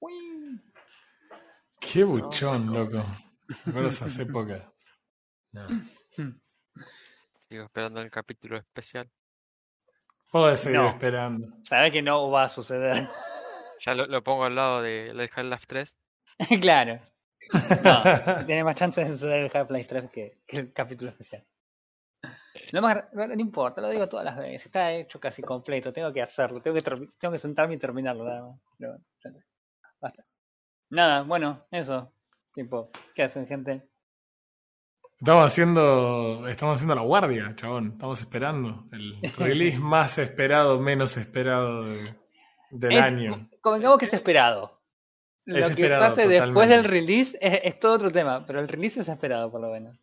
Uy. Qué buchón, loco. Recuerdo esas épocas. No. Sigo esperando el capítulo especial. Puedo seguir No. esperando. Sabes que no va a suceder. Ya lo, lo pongo al lado de, del Half-Life 3. claro. No, tiene más chances de suceder el Half-Life 3 que, que el capítulo especial. Lo más, no, no importa, lo digo todas las veces. Está hecho casi completo. Tengo que hacerlo. Tengo que, tengo que sentarme y terminarlo. Nada más. Pero. Basta. Nada, bueno, eso. Tipo, ¿qué hacen, gente? Estamos haciendo, estamos haciendo la guardia, chabón. Estamos esperando. El release más esperado, menos esperado de- del Es- año. Convengamos que es esperado. Lo Es que esperado, pase después del release es, es todo otro tema, pero el release es esperado por lo menos.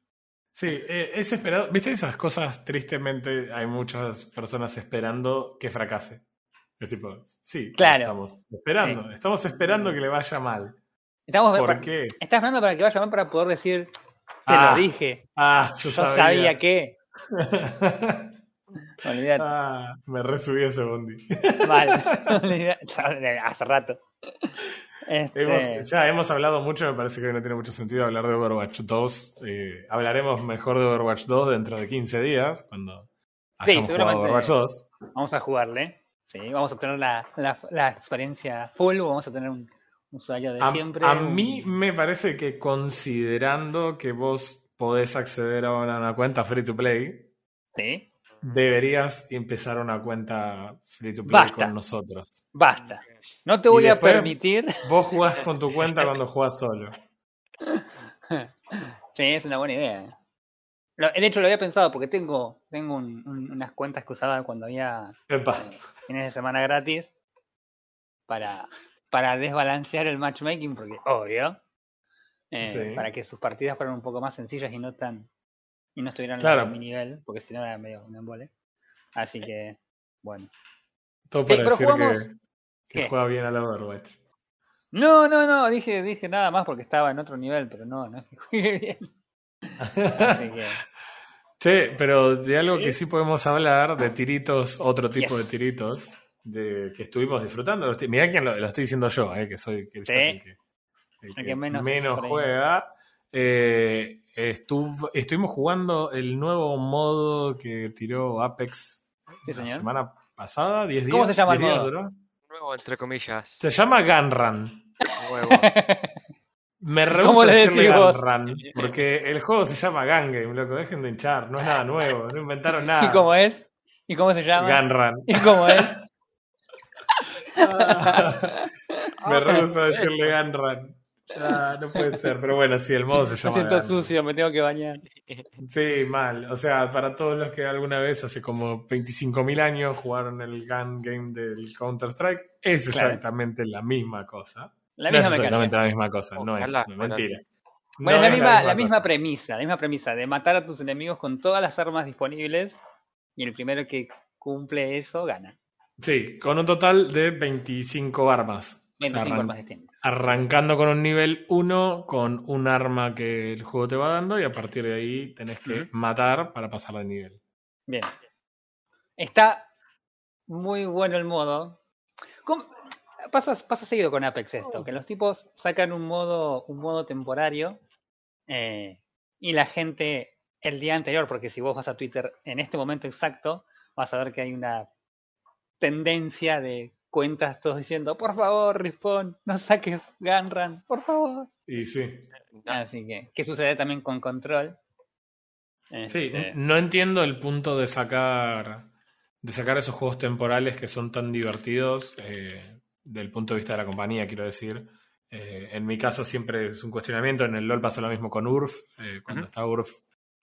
Sí, eh, es esperado. ¿Viste esas cosas? Tristemente, hay muchas personas esperando que fracase. Es tipo, sí, Claro. estamos esperando. Estamos esperando que le vaya mal. Estamos ¿Por para- qué? Estás esperando para que vaya mal para poder decir, te Ah, lo dije. Ah, yo, Yo sabía, que. Olvidate. ah, me resubí ese bondi. Olvidate. Hace rato. Este, Hemos- ya hemos hablado mucho, me parece que hoy no tiene mucho sentido hablar de Overwatch 2. Eh, hablaremos mejor de Overwatch 2 dentro de 15 días, cuando Sí, hayamos jugado. Overwatch 2. Vamos a jugarle. Sí, vamos a tener la, la, la experiencia full. Vamos a tener un usuario de A, siempre. a un- mí me parece que considerando que vos podés acceder a una, cuenta free to play, Sí, deberías empezar una cuenta free to play Basta. con nosotros. basta. No te voy a permitir. Vos jugás con tu cuenta cuando jugás solo. Sí, es una buena idea. De hecho, lo había pensado porque tengo, tengo un- un- unas cuentas que usaba cuando había eh, fines de semana gratis para, para desbalancear el matchmaking, porque obvio, eh, Sí. para que sus partidas fueran un poco más sencillas y no tan y no estuvieran Claro. a mi nivel, porque si no era medio un embole. Así que, bueno. Todo Sí, para pero decir jugamos- que, juega bien al Overwatch. No, no, no, dije, dije nada más porque estaba en otro nivel, pero no, no es que juegue bien. Así que, Che, pero de algo que sí podemos hablar, de tiritos, otro tipo Yes. de tiritos, de que estuvimos disfrutando. Mirá quién lo, lo estoy diciendo yo, eh, que soy que Sí. el que, el que menos juega. Eh, estuv- estuvimos jugando el nuevo modo que tiró Apex Sí, la semana pasada, 10 días. ¿Cómo se llama el 10 días modo? Nuevo, entre comillas. Se llama Gunrun. Nuevo. Me ¿Cómo rehuso decirle decís vos? Gunrun, porque el juego se llama Gun Game, loco, dejen de hinchar, no es nada nuevo, no inventaron nada. ¿Y cómo es? ¿Y cómo se llama? Gunrun. ¿Y cómo es? Me rehuso a decirle Gunrun. Ah, no puede ser, pero bueno, sí, el modo se Me llama siento Gunrun. sucio, me tengo que bañar. Sí, mal. O sea, para todos los que alguna vez, hace como 25.000 años, jugaron el Gun Game del Counter-Strike, es Claro. exactamente la misma cosa. La no es misma exactamente mecánica. la misma cosa, no es, Ojalá no, mentira. Bueno, No es la misma, la misma premisa, la misma premisa de matar a tus enemigos con todas las armas disponibles y el primero que cumple eso gana. Sí, con un total de 25 armas. O sea, 25 arran- armas distintas. arrancando con un nivel 1 con un arma que el juego te va dando y a partir de ahí tenés que matar para pasar de nivel. Bien. Está muy bueno el modo. ¿Cómo- Pasa, pasa seguido con Apex esto, que los tipos sacan un modo, un modo temporario eh, y la gente el día anterior, porque si vos vas a Twitter en este momento exacto, vas a ver que hay una tendencia de cuentas todos diciendo, por favor, Respawn, no saques Gunrun, por favor. Y sí. Así que, ¿qué sucede también con Control? Sí, Este, no entiendo el punto de sacar de sacar esos juegos temporales que son tan divertidos eh, del punto de vista de la compañía, quiero decir. Eh, en mi caso siempre es un cuestionamiento. En el LoL pasa lo mismo con URF. Eh, cuando está URF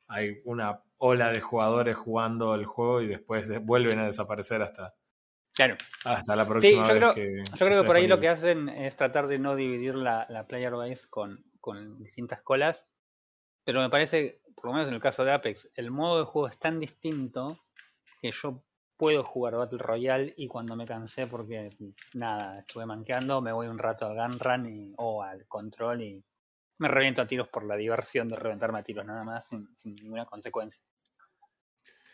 hay una ola de jugadores jugando el juego y después de- vuelven a desaparecer hasta, claro. hasta la próxima yo vez que Yo creo que por ahí lo que hacen es tratar de no dividir la, la player base con, con distintas colas. Pero me parece, por lo menos en el caso de Apex, el modo de juego es tan distinto que yo puedo jugar Battle Royale y cuando me cansé porque nada, estuve manqueando, me voy un rato al Gun Run y, o al Control y me reviento a tiros por la diversión de reventarme a tiros nada más sin, sin ninguna consecuencia.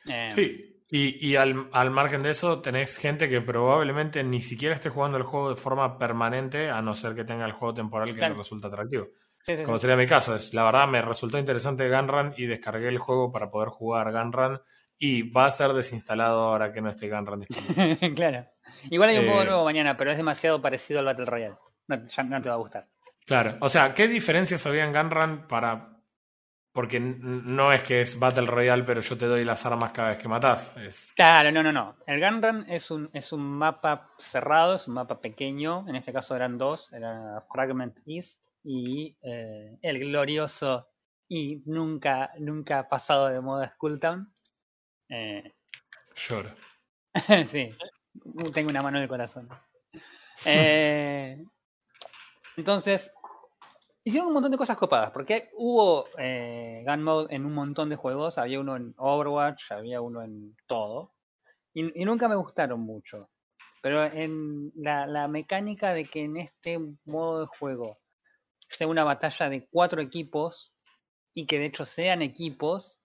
Eh, Sí, Y, y al, al margen de eso, tenés gente que probablemente ni siquiera esté jugando el juego de forma permanente, a no ser que tenga el juego temporal que Claro. le resulta atractivo. Sí, sí, Como sí. sería mi caso, es la verdad me resultó interesante Gunrun y descargué el juego para poder jugar Gunrun y va a ser desinstalado ahora que no esté Gunrun disponible. claro. Igual hay un modo Eh, nuevo mañana, pero es demasiado parecido al Battle Royale. No, ya no te va a gustar. Claro, o sea, ¿qué diferencias había en Gunrun para... Porque no es que es Battle Royale, pero yo te doy las armas cada vez que matás. Es... Claro, no, no, no. El Gunrun es un, es un mapa cerrado, es un mapa pequeño. En este caso eran dos, era Fragment East y eh, el glorioso y nunca, nunca pasado de moda Skulltown. Eh, Lloro. sí, tengo una mano en el corazón. Eh, entonces, hicieron un montón de cosas copadas, porque hubo eh, Gun Mode en un montón de juegos, había uno en Overwatch, había uno en todo, y, y nunca me gustaron mucho. Pero en la, la mecánica de que en este modo de juego sea una batalla de cuatro equipos y que de hecho sean equipos,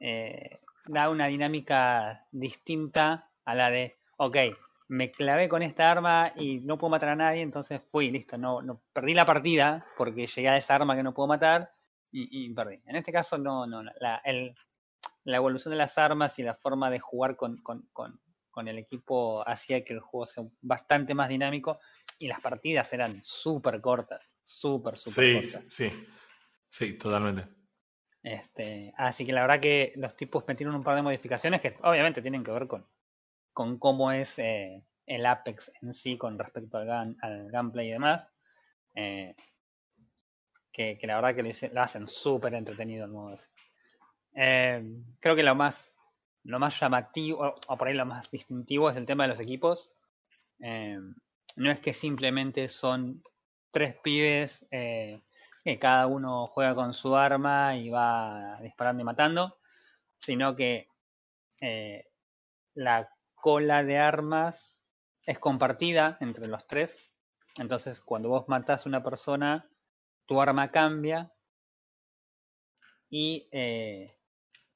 eh, da una dinámica distinta a la de, ok, me clavé con esta arma y no puedo matar a nadie, entonces fui, listo, no, no perdí la partida porque llegué a esa arma que no puedo matar y, y perdí. En este caso no, no, no, la, el- la evolución de las armas y la forma de jugar con, con- con- con el equipo hacía que el juego sea bastante más dinámico y las partidas eran súper cortas, súper, súper Sí, cortas. sí. Sí, totalmente. Este, así que la verdad que los tipos metieron un par de modificaciones que obviamente tienen que ver con, con cómo es eh, el Apex en sí con respecto al, gameplay y demás. eh, que, la verdad que lo, hacen súper entretenido el modo ese. Eh, creo que lo más, lo más llamativo, o, por ahí lo más distintivo es el tema de los equipos. No es que simplemente son tres pibes que cada uno juega con su arma y va disparando y matando, sino que eh, la cola de armas es compartida entre los tres. Entonces, cuando vos matás a una persona, tu arma cambia y eh,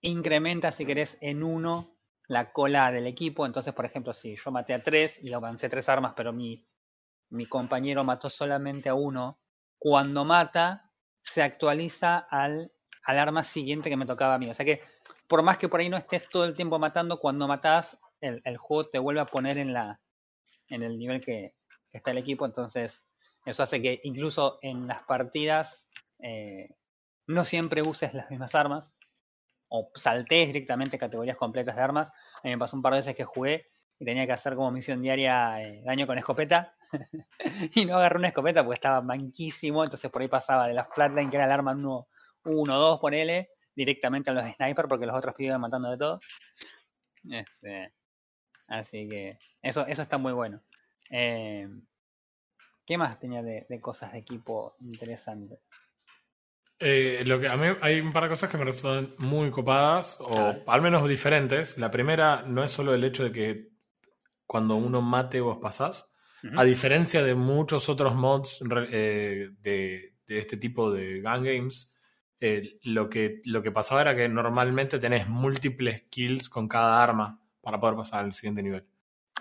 incrementa, si querés, en uno la cola del equipo. Entonces, por ejemplo, si yo maté a tres y avancé tres armas, pero mi, mi compañero mató solamente a uno, cuando mata, se actualiza al, al arma siguiente que me tocaba a mí. O sea que, por más que por ahí no estés todo el tiempo matando, cuando matás, el, el juego te vuelve a poner en, la, en el nivel que, que está el equipo. Entonces, eso hace que incluso en las partidas eh, no siempre uses las mismas armas o saltees directamente categorías completas de armas. A mí me pasó un par de veces que jugué y tenía que hacer como misión diaria eh, daño con escopeta. y no agarré una escopeta porque estaba manquísimo. Entonces por ahí pasaba de la flatline, que era el arma 1, 1 2, ponele, directamente a los sniper porque los otros iban matando de todo. Este, así que eso, eso está muy bueno. Eh, ¿Qué más tenía de, de cosas de equipo interesantes? Eh, lo que a mí hay un par de cosas que me resultan muy copadas, o al menos diferentes. La primera no es solo el hecho de que cuando uno mate vos pasás, Ujú. a diferencia de muchos otros mods eh, de, de este tipo de gun games, eh, lo, que, lo que pasaba era que normalmente tenés múltiples kills con cada arma para poder pasar al siguiente nivel.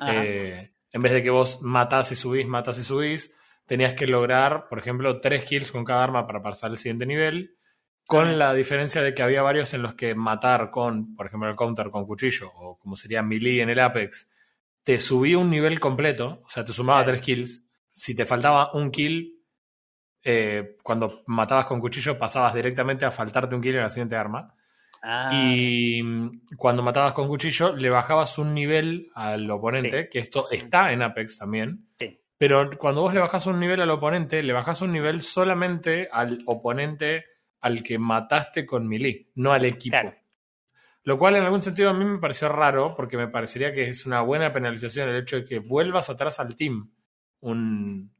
Eh, en vez de que vos matás y subís, matás y subís, tenías que lograr, por ejemplo, tres kills con cada arma para pasar al siguiente nivel, con la diferencia de que había varios en los que matar con, por ejemplo, el counter con cuchillo, o como sería melee en el Apex, te subía un nivel completo, o sea, te sumaba tres kills. Si te faltaba un kill, eh, cuando matabas con cuchillo pasabas directamente a faltarte un kill en la siguiente arma. Ah, Y mm, cuando matabas con cuchillo, le bajabas un nivel al oponente, Sí. que esto está en Apex también. sí. Pero cuando vos le bajás un nivel al oponente, le bajás un nivel solamente al oponente al que mataste con melee, no al equipo. Claro. Lo cual en algún sentido a mí me pareció raro, porque me parecería que es una buena penalización el hecho de que vuelvas atrás al team un,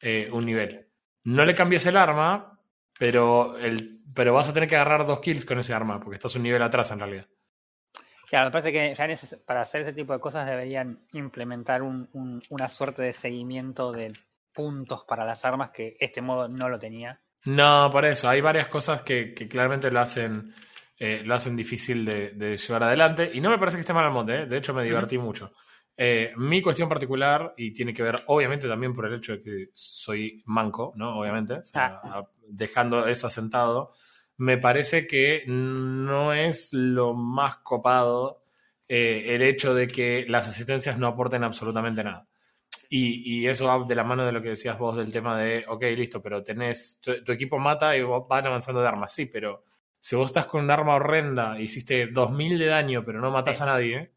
eh, un nivel. No le cambies el arma, pero, el, pero vas a tener que agarrar dos kills con ese arma, porque estás un nivel atrás en realidad. Claro, me parece que ya en ese- para hacer ese tipo de cosas deberían implementar un- un- una suerte de seguimiento de puntos para las armas que este modo no lo tenía. No, por eso. Hay varias cosas que, que claramente lo hacen eh, lo hacen difícil de, de llevar adelante. Y no me parece que esté mal al monte, ¿eh? de hecho me divertí mucho. Eh, mi cuestión particular, y tiene que ver obviamente también por el hecho de que soy manco, ¿no? Obviamente, o sea, a- dejando eso asentado, me parece que no es lo más copado eh, el hecho de que las asistencias no aporten absolutamente nada. Y, y eso va de la mano de lo que decías vos del tema de, ok, listo, pero tenés, tu, tu equipo mata y vos van avanzando de armas, sí, pero si vos estás con un arma horrenda, hiciste 2000 de daño, pero no matás Sí. a nadie,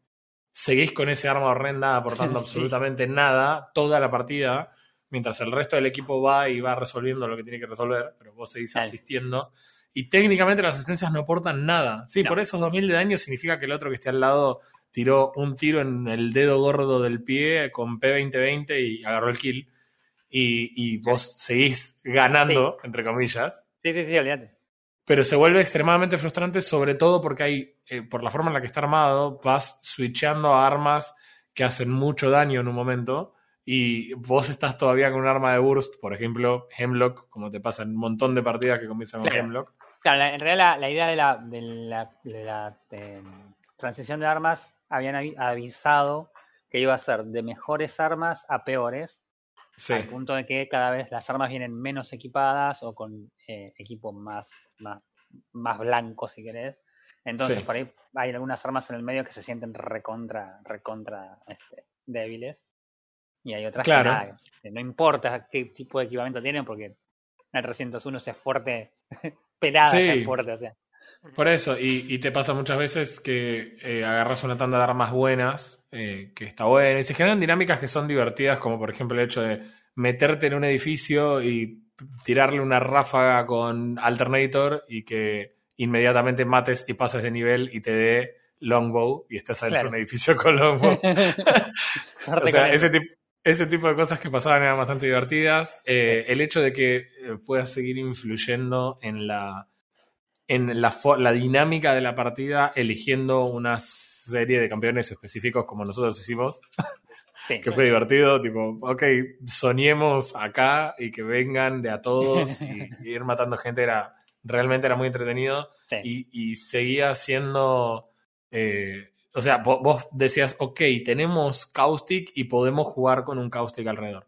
seguís con ese arma horrenda aportando Sí. absolutamente nada toda la partida, mientras el resto del equipo va y va resolviendo lo que tiene que resolver, pero vos seguís asistiendo. Y técnicamente las asistencias no aportan nada. Sí, No. por esos 2000 de daño significa que el otro que esté al lado tiró un tiro en el dedo gordo del pie con P2020 y agarró el kill. Y, y vos seguís ganando, entre comillas. Sí, sí, sí, olvídate. Pero se vuelve extremadamente frustrante, sobre todo porque hay, eh, por la forma en la que está armado, vas switchando a armas que hacen mucho daño en un momento. Y vos estás todavía con un arma de burst, por ejemplo, Hemlock, como te pasa en un montón de partidas que comienzan con Claro. Hemlock. Claro, la- en realidad la, la idea de la, de la, de la, eh, transición de armas habían avi- avisado que iba a ser de mejores armas a peores, Sí, al punto de que cada vez las armas vienen menos equipadas o con eh, equipo más, más, más blanco, si querés. Entonces, Sí. por ahí hay algunas armas en el medio que se sienten recontra, recontra este, débiles. Y hay otras Claro. que, nada, que no importa qué tipo de equipamiento tienen, porque el 301 es fuerte, pelada Sí. es fuerte, o sea. Por eso, y, y te pasa muchas veces que eh, agarras una tanda de armas buenas, eh, que está buena, y se generan dinámicas que son divertidas, como por ejemplo el hecho de meterte en un edificio y tirarle una ráfaga con Alternator y que inmediatamente mates y pases de nivel y te dé Longbow y estés adentro Claro. de un edificio con Longbow. Suerte O sea, con eso. ese, tip- ese tipo de cosas que pasaban eran bastante divertidas. Eh, el hecho de que eh, puedas seguir influyendo en la en la, la dinámica de la partida eligiendo una serie de campeones específicos como nosotros hicimos, Sí. que fue divertido, tipo, ok, soñemos acá y que vengan de a todos y, y ir matando gente era realmente era muy entretenido sí. y, y seguía siendo. eh, o sea, vo- vos decías, ok, tenemos Caustic y podemos jugar con un Caustic alrededor.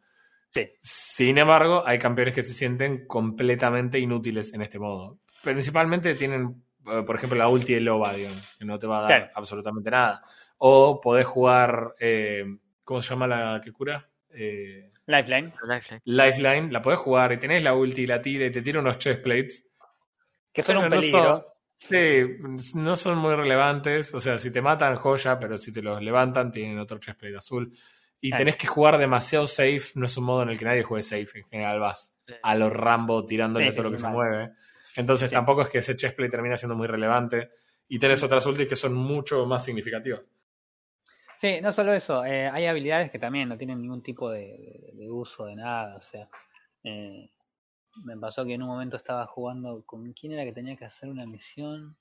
Sí. Sin embargo, hay campeones que se sienten completamente inútiles en este modo. Principalmente tienen, eh, por ejemplo, la ulti de Lobadion, que no te va a dar Claro. absolutamente nada. O podés jugar, eh, ¿cómo se llama la que cura? Eh, Lifeline, Lifeline. Lifeline, la podés jugar y tenés la ulti y la tira y te tira unos chest plates. que son un no peligro. son- sí, no son muy relevantes. O sea, si te matan, joya, pero si te los levantan, tienen otro chestplate azul. Y tenés que jugar demasiado safe. No es un modo en el que nadie juegue safe. En general vas Sí. a los Rambo tirándole Sí, a todo sí, lo que sí, se mal. mueve. Entonces Sí. tampoco es que ese chestplate termina siendo muy relevante. Y tenés otras ultis que son mucho más significativas. Sí, no solo eso, eh, hay habilidades que también no tienen ningún tipo de, de- de uso de nada, o sea, eh, me pasó que en un momento estaba jugando con quién era que tenía que hacer una misión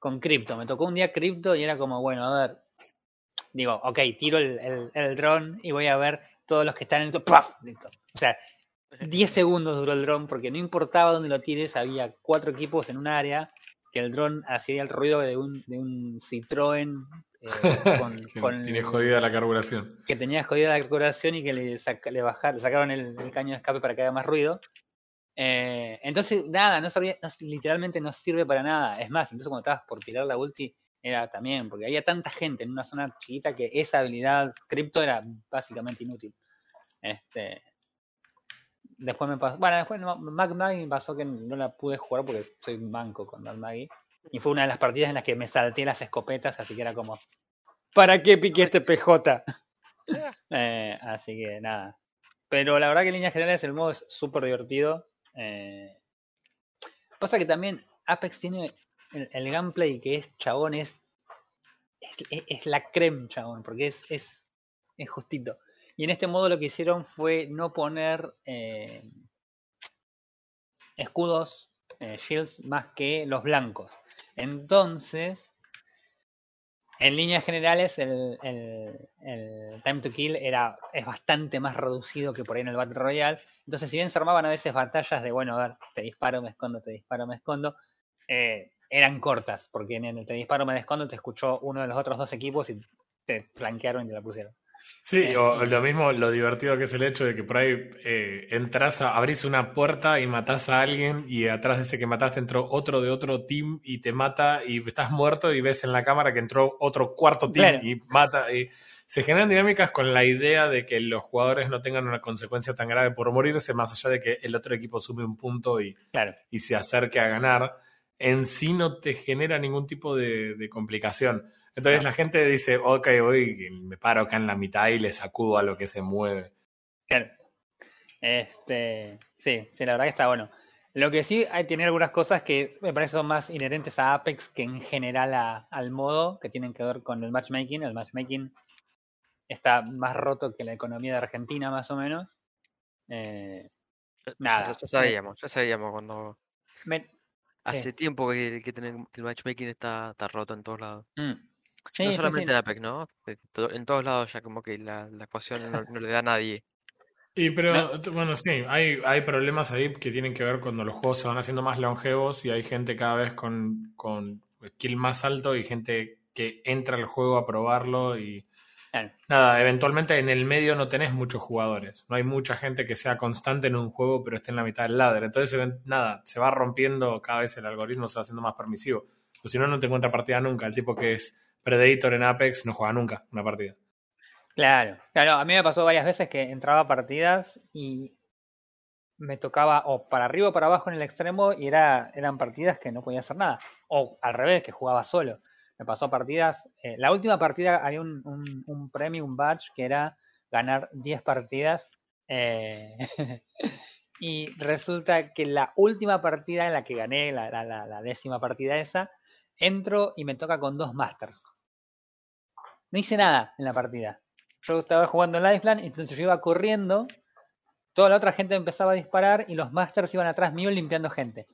con Crypto, me tocó un día Crypto y era como, bueno, a ver, digo, ok, tiro el, el, el dron y voy a ver todos los que están en el ¡paf! Listo. O sea, 10 segundos duró el dron porque no importaba dónde lo tires, había cuatro equipos en un área que el dron hacía el ruido de un, de un Citroën eh, con, Que con- Tiene jodida la carburación. que tenía jodida la decoración y que le, saca- le, bajar- le sacaron el, el caño de escape para que haga más ruido. Eh, entonces, nada, no servía, no- literalmente no sirve para nada. Es más, incluso cuando estabas por tirar la ulti, era también, porque había tanta gente en una zona chiquita que esa habilidad cripto era básicamente inútil. Este, después me pasó, bueno, después Mac Maggie me pasó que no la pude jugar porque soy manco con Mac Maggie. Y fue una de las partidas en las que me salté las escopetas, así que era como, ¿para qué piqué este PJ? Eh, así que nada. Pero la verdad que en líneas generales el modo es súper divertido. Eh, pasa que también Apex tiene el, el gameplay que es chabón, es, es, es- es la creme, chabón, porque es, es, es justito. Y en este modo lo que hicieron fue no poner eh, escudos, eh, shields, más que los blancos. Entonces, en líneas generales, el, el- time to kill era, es bastante más reducido que por ahí en el Battle Royale. Entonces, si bien se armaban a veces batallas de, bueno, a ver, te disparo, me escondo, te disparo, me escondo, eh, eran cortas, porque en el te disparo me descondo te escuchó uno de los otros dos equipos y te flanquearon y te la pusieron. Sí, Eh, o lo mismo, lo divertido que es el hecho de que por ahí eh, entras, a, abrís una puerta y matás a alguien y atrás de ese que mataste entró otro de otro team y te mata y estás muerto y ves en la cámara que entró otro cuarto team Claro. y mata. Y se generan dinámicas con la idea de que los jugadores no tengan una consecuencia tan grave por morirse, más allá de que el otro equipo sume un punto y, Claro. y se acerque a ganar, en sí no te genera ningún tipo de, de complicación. Entonces la gente dice, ok, voy, me paro acá en la mitad y le sacudo a lo que se mueve. Claro. Este, sí, sí, la verdad que está bueno. Lo que sí hay tiene algunas cosas que me parece son más inherentes a Apex que en general a- al modo, que tienen que ver con el matchmaking. El matchmaking está más roto que la economía de Argentina, más o menos. Eh, Ya- Nada. Ya, ya sabíamos, ya sabíamos cuando. me- Hace tiempo que, el matchmaking está, está roto en todos lados. mm. Sí, no sí, solamente sí. en Apex, ¿no? En todos lados ya como que la, la ecuación no, no le da a nadie. Y pero, No. bueno, sí, hay, hay problemas ahí que tienen que ver cuando los juegos se van haciendo más longevos y hay gente cada vez con, con skill más alto y gente que entra al juego a probarlo y Claro. nada, eventualmente en el medio no tenés muchos jugadores, no hay mucha gente que sea constante en un juego pero esté en la mitad del ladder, entonces nada, se va rompiendo cada vez el algoritmo, se va haciendo más permisivo, o si no, no te encuentra partida nunca, el tipo que es Predator en Apex no juega nunca una partida. Claro, claro, a mí me pasó varias veces que entraba a partidas y me tocaba o para arriba o para abajo en el extremo y era, eran partidas que no podía hacer nada. O al revés, que jugaba solo. Me pasó partidas. eh, la última partida había un, un, premio, un badge, que era ganar 10 partidas. eh, y resulta que la última partida en la que gané, la, la, la décima partida esa, entro y me toca con dos masters. No hice nada en la partida. Yo estaba jugando en Lifeline, entonces yo iba corriendo, toda la otra gente empezaba a disparar y los masters iban atrás mío limpiando gente.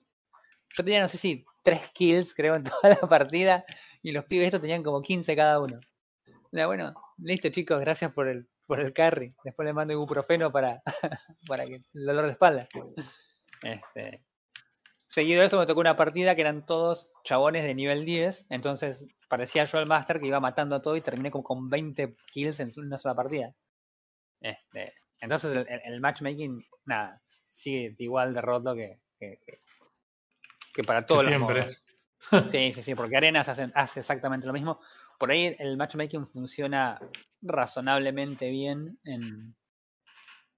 Yo tenía, no sé si, tres kills, creo, en toda la partida, y los pibes estos tenían como 15 cada uno. Bueno, listo chicos, gracias por el, por el carry. Después le mando ibuprofeno para, para que el dolor de espalda. Este, seguido de eso me tocó una partida que eran todos chabones de nivel 10, entonces parecía yo el master que iba matando a todo y terminé como con 20 kills en una sola partida. Este, entonces el, matchmaking, nada, sigue igual de roto que, que, que- que para todos los siempre. modos. Sí, sí, sí, porque Arenas hace, hace exactamente lo mismo. Por ahí el matchmaking funciona razonablemente bien en,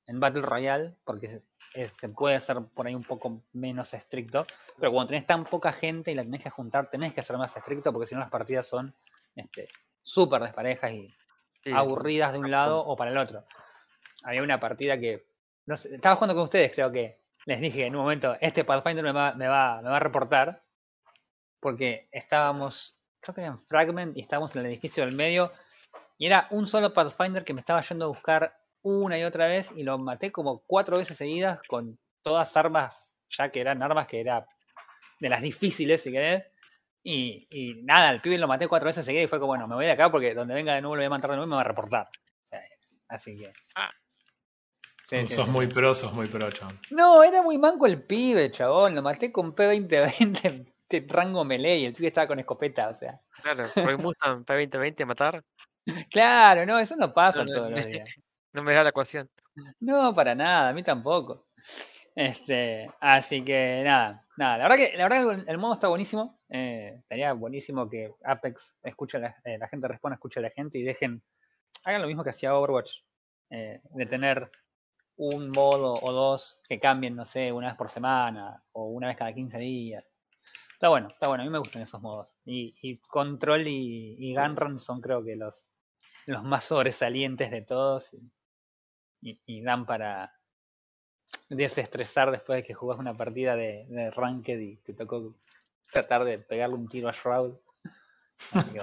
en Battle Royale, porque es- se puede hacer por ahí un poco menos estricto, pero cuando tenés tan poca gente y la tenés que juntar, tenés que ser más estricto, porque si no las partidas son este, súper desparejas y Sí, aburridas de un lado o para el otro. Había una partida que, no sé, estaba jugando con ustedes, creo que les dije en un momento, este Pathfinder me va, me va, me va a reportar, porque estábamos, creo que era en Fragment y estábamos en el edificio del medio, y era un solo Pathfinder que me estaba yendo a buscar una y otra vez y lo maté como cuatro veces seguidas con todas armas, ya que eran armas que era de las difíciles, si querés. Y, y nada, el pibe lo maté cuatro veces seguidas y fue como, bueno, me voy de acá porque donde venga de nuevo lo voy a matar de nuevo y me va a reportar. O sea, así que. Ah. Sí, sí, sos sí. muy pro, sos muy pro, chabón. No, era muy manco el pibe, chabón. Lo maté con P2020 de rango melee y el pibe estaba con escopeta, o sea. Claro, Roy Mustang P2020 matar, Claro, no, eso no pasa No, no, todos los días. No me da la ecuación. No, para nada, a mí tampoco. Este, así que nada, nada. La verdad que, la verdad que el, modo está buenísimo. Eh, estaría buenísimo que Apex escuche a la, eh, la gente responda, escuche a la gente y dejen, hagan lo mismo que hacía Overwatch, eh, de tener un modo o dos que cambien, no sé, una vez por semana o una vez cada 15 días. Está bueno, está bueno, a mí me gustan esos modos. Y, y Control y, Gunrun son creo que los, los más sobresalientes de todos y- y dan para desestresar después de que jugás una partida de, de Ranked y te tocó tratar de pegarle un tiro a Shroud. Bueno.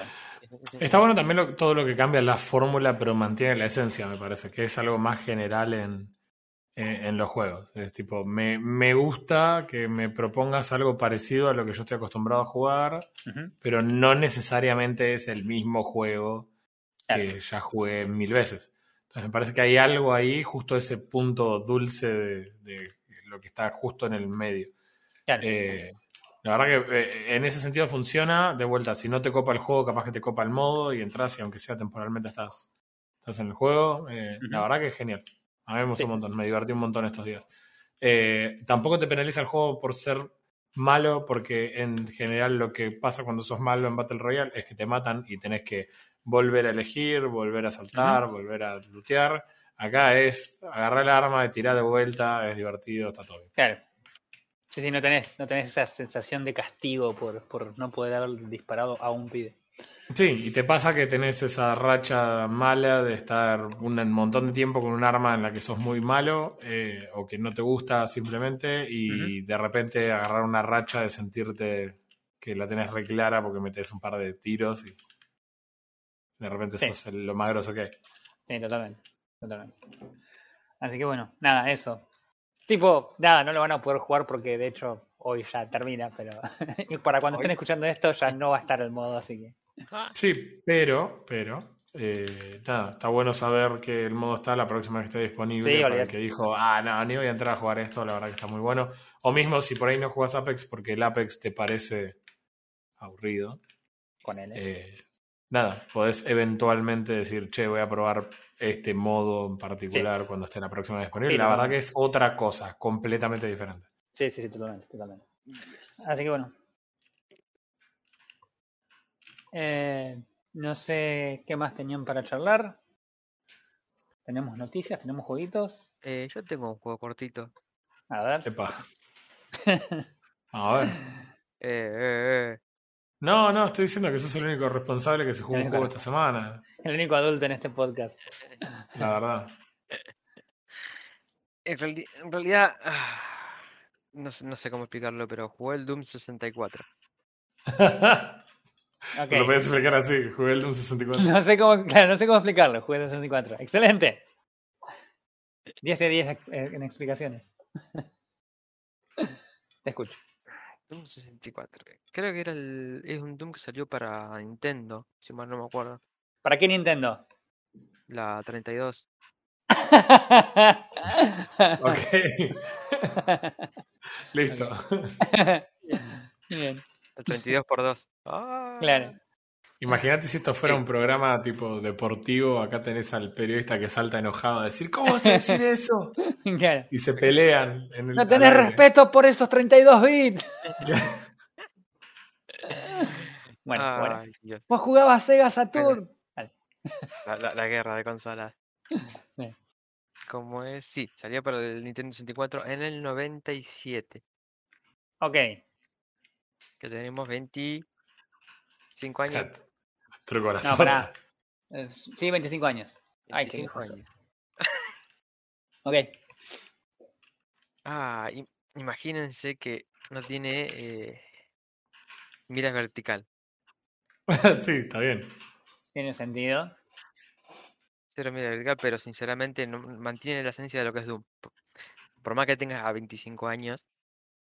Está bueno también lo- todo lo que cambia la fórmula, pero mantiene la esencia, me parece, que es algo más general en, en, en los juegos. Es tipo, me, me gusta que me propongas algo parecido a lo que yo estoy acostumbrado a jugar, pero no necesariamente es el mismo juego Claro. que ya jugué mil veces. Me parece que hay algo ahí, justo ese punto dulce de, de lo que está justo en el medio. Claro. Eh, La verdad que eh, en ese sentido funciona. De vuelta, si no te copa el juego, capaz que te copa el modo y entras y aunque sea temporalmente estás, estás en el juego. Eh, La verdad que es genial. A mí me gustó Sí. un montón, me divertí un montón estos días. Tampoco te penaliza el juego por ser malo, porque en general lo que pasa cuando sos malo en Battle Royale es que te matan y tenés que volver a elegir, volver a saltar, volver a lootear. Acá es agarrar el arma y tirar de vuelta, es divertido, está todo bien. Claro. Sí, sí, no tenés, no tenés esa sensación de castigo por, por no poder haber disparado a un pibe. Sí, y te pasa que tenés esa racha mala de estar un montón de tiempo con un arma en la que sos muy malo eh, o que no te gusta simplemente y de repente agarrar una racha de sentirte que la tenés re clara porque metes un par de tiros y de repente Sí. sos el- lo más grosso que hay. Sí, totalmente. Totalmente. Así que bueno, nada, eso. Tipo, nada, no lo van a poder jugar porque de hecho hoy ya termina, pero y para cuando estén escuchando esto ya no va a estar el modo, así que. Sí, pero, pero, eh, nada, está bueno saber que el modo está la próxima que esté disponible. Sí, para el que dijo, ah, no, ni voy a entrar a jugar esto, la verdad que está muy bueno. O mismo si por ahí no juegas Apex porque el Apex te parece aburrido, Con él. ¿eh? Nada, podés eventualmente decir, che, voy a probar este modo en particular cuando esté la próxima disponible. Sí, la verdad que es otra cosa, completamente diferente. Sí, sí, sí, totalmente, totalmente. Así que bueno. Eh, no sé qué más tenían para charlar. Tenemos noticias, tenemos jueguitos. Eh, yo tengo un juego cortito. A ver. Epa. A ver. Eh, eh, eh. No, no, estoy diciendo que sos el único responsable que se jugó un juego esta semana, El único adulto en este podcast. la verdad. En, reali- en realidad, ah, no, sé- no sé cómo explicarlo, pero jugué el Doom 64. Ok. Te lo podías explicar así, jugué el Doom 64. No sé cómo, claro, no sé cómo explicarlo. Jugué de 64. Excelente. 10 de 10 ex- eh, en explicaciones. Te escucho. Doom 64. Creo que era el, es un Doom que salió para Nintendo, si mal no me acuerdo. ¿Para qué Nintendo? La 32. Ok. Listo. Bien, El 32 por 2. Ah, claro. Imagínate si esto fuera un programa tipo deportivo, acá tenés al periodista que salta enojado a decir, ¿cómo vas a decir eso? claro. Y se pelean en el No tenés aire. respeto por esos 32 bits. Bueno, bueno. ay, Dios. Vos jugabas Sega Saturn. Vale. La, la- la guerra de consolas. Sí. ¿Cómo es? Sí, salió para el Nintendo 64 en el 97. Ok. Que tenemos 25 años. Corazón. No, pará. Sí, 25 años. Ay, qué 25 años. Ok. Ah, im- imagínense que no tiene eh, mira vertical. sí, está bien. Tiene sentido. Cero mira vertical, pero sinceramente no mantiene la esencia de lo que es Doom. Por, por más que tengas a 25 años,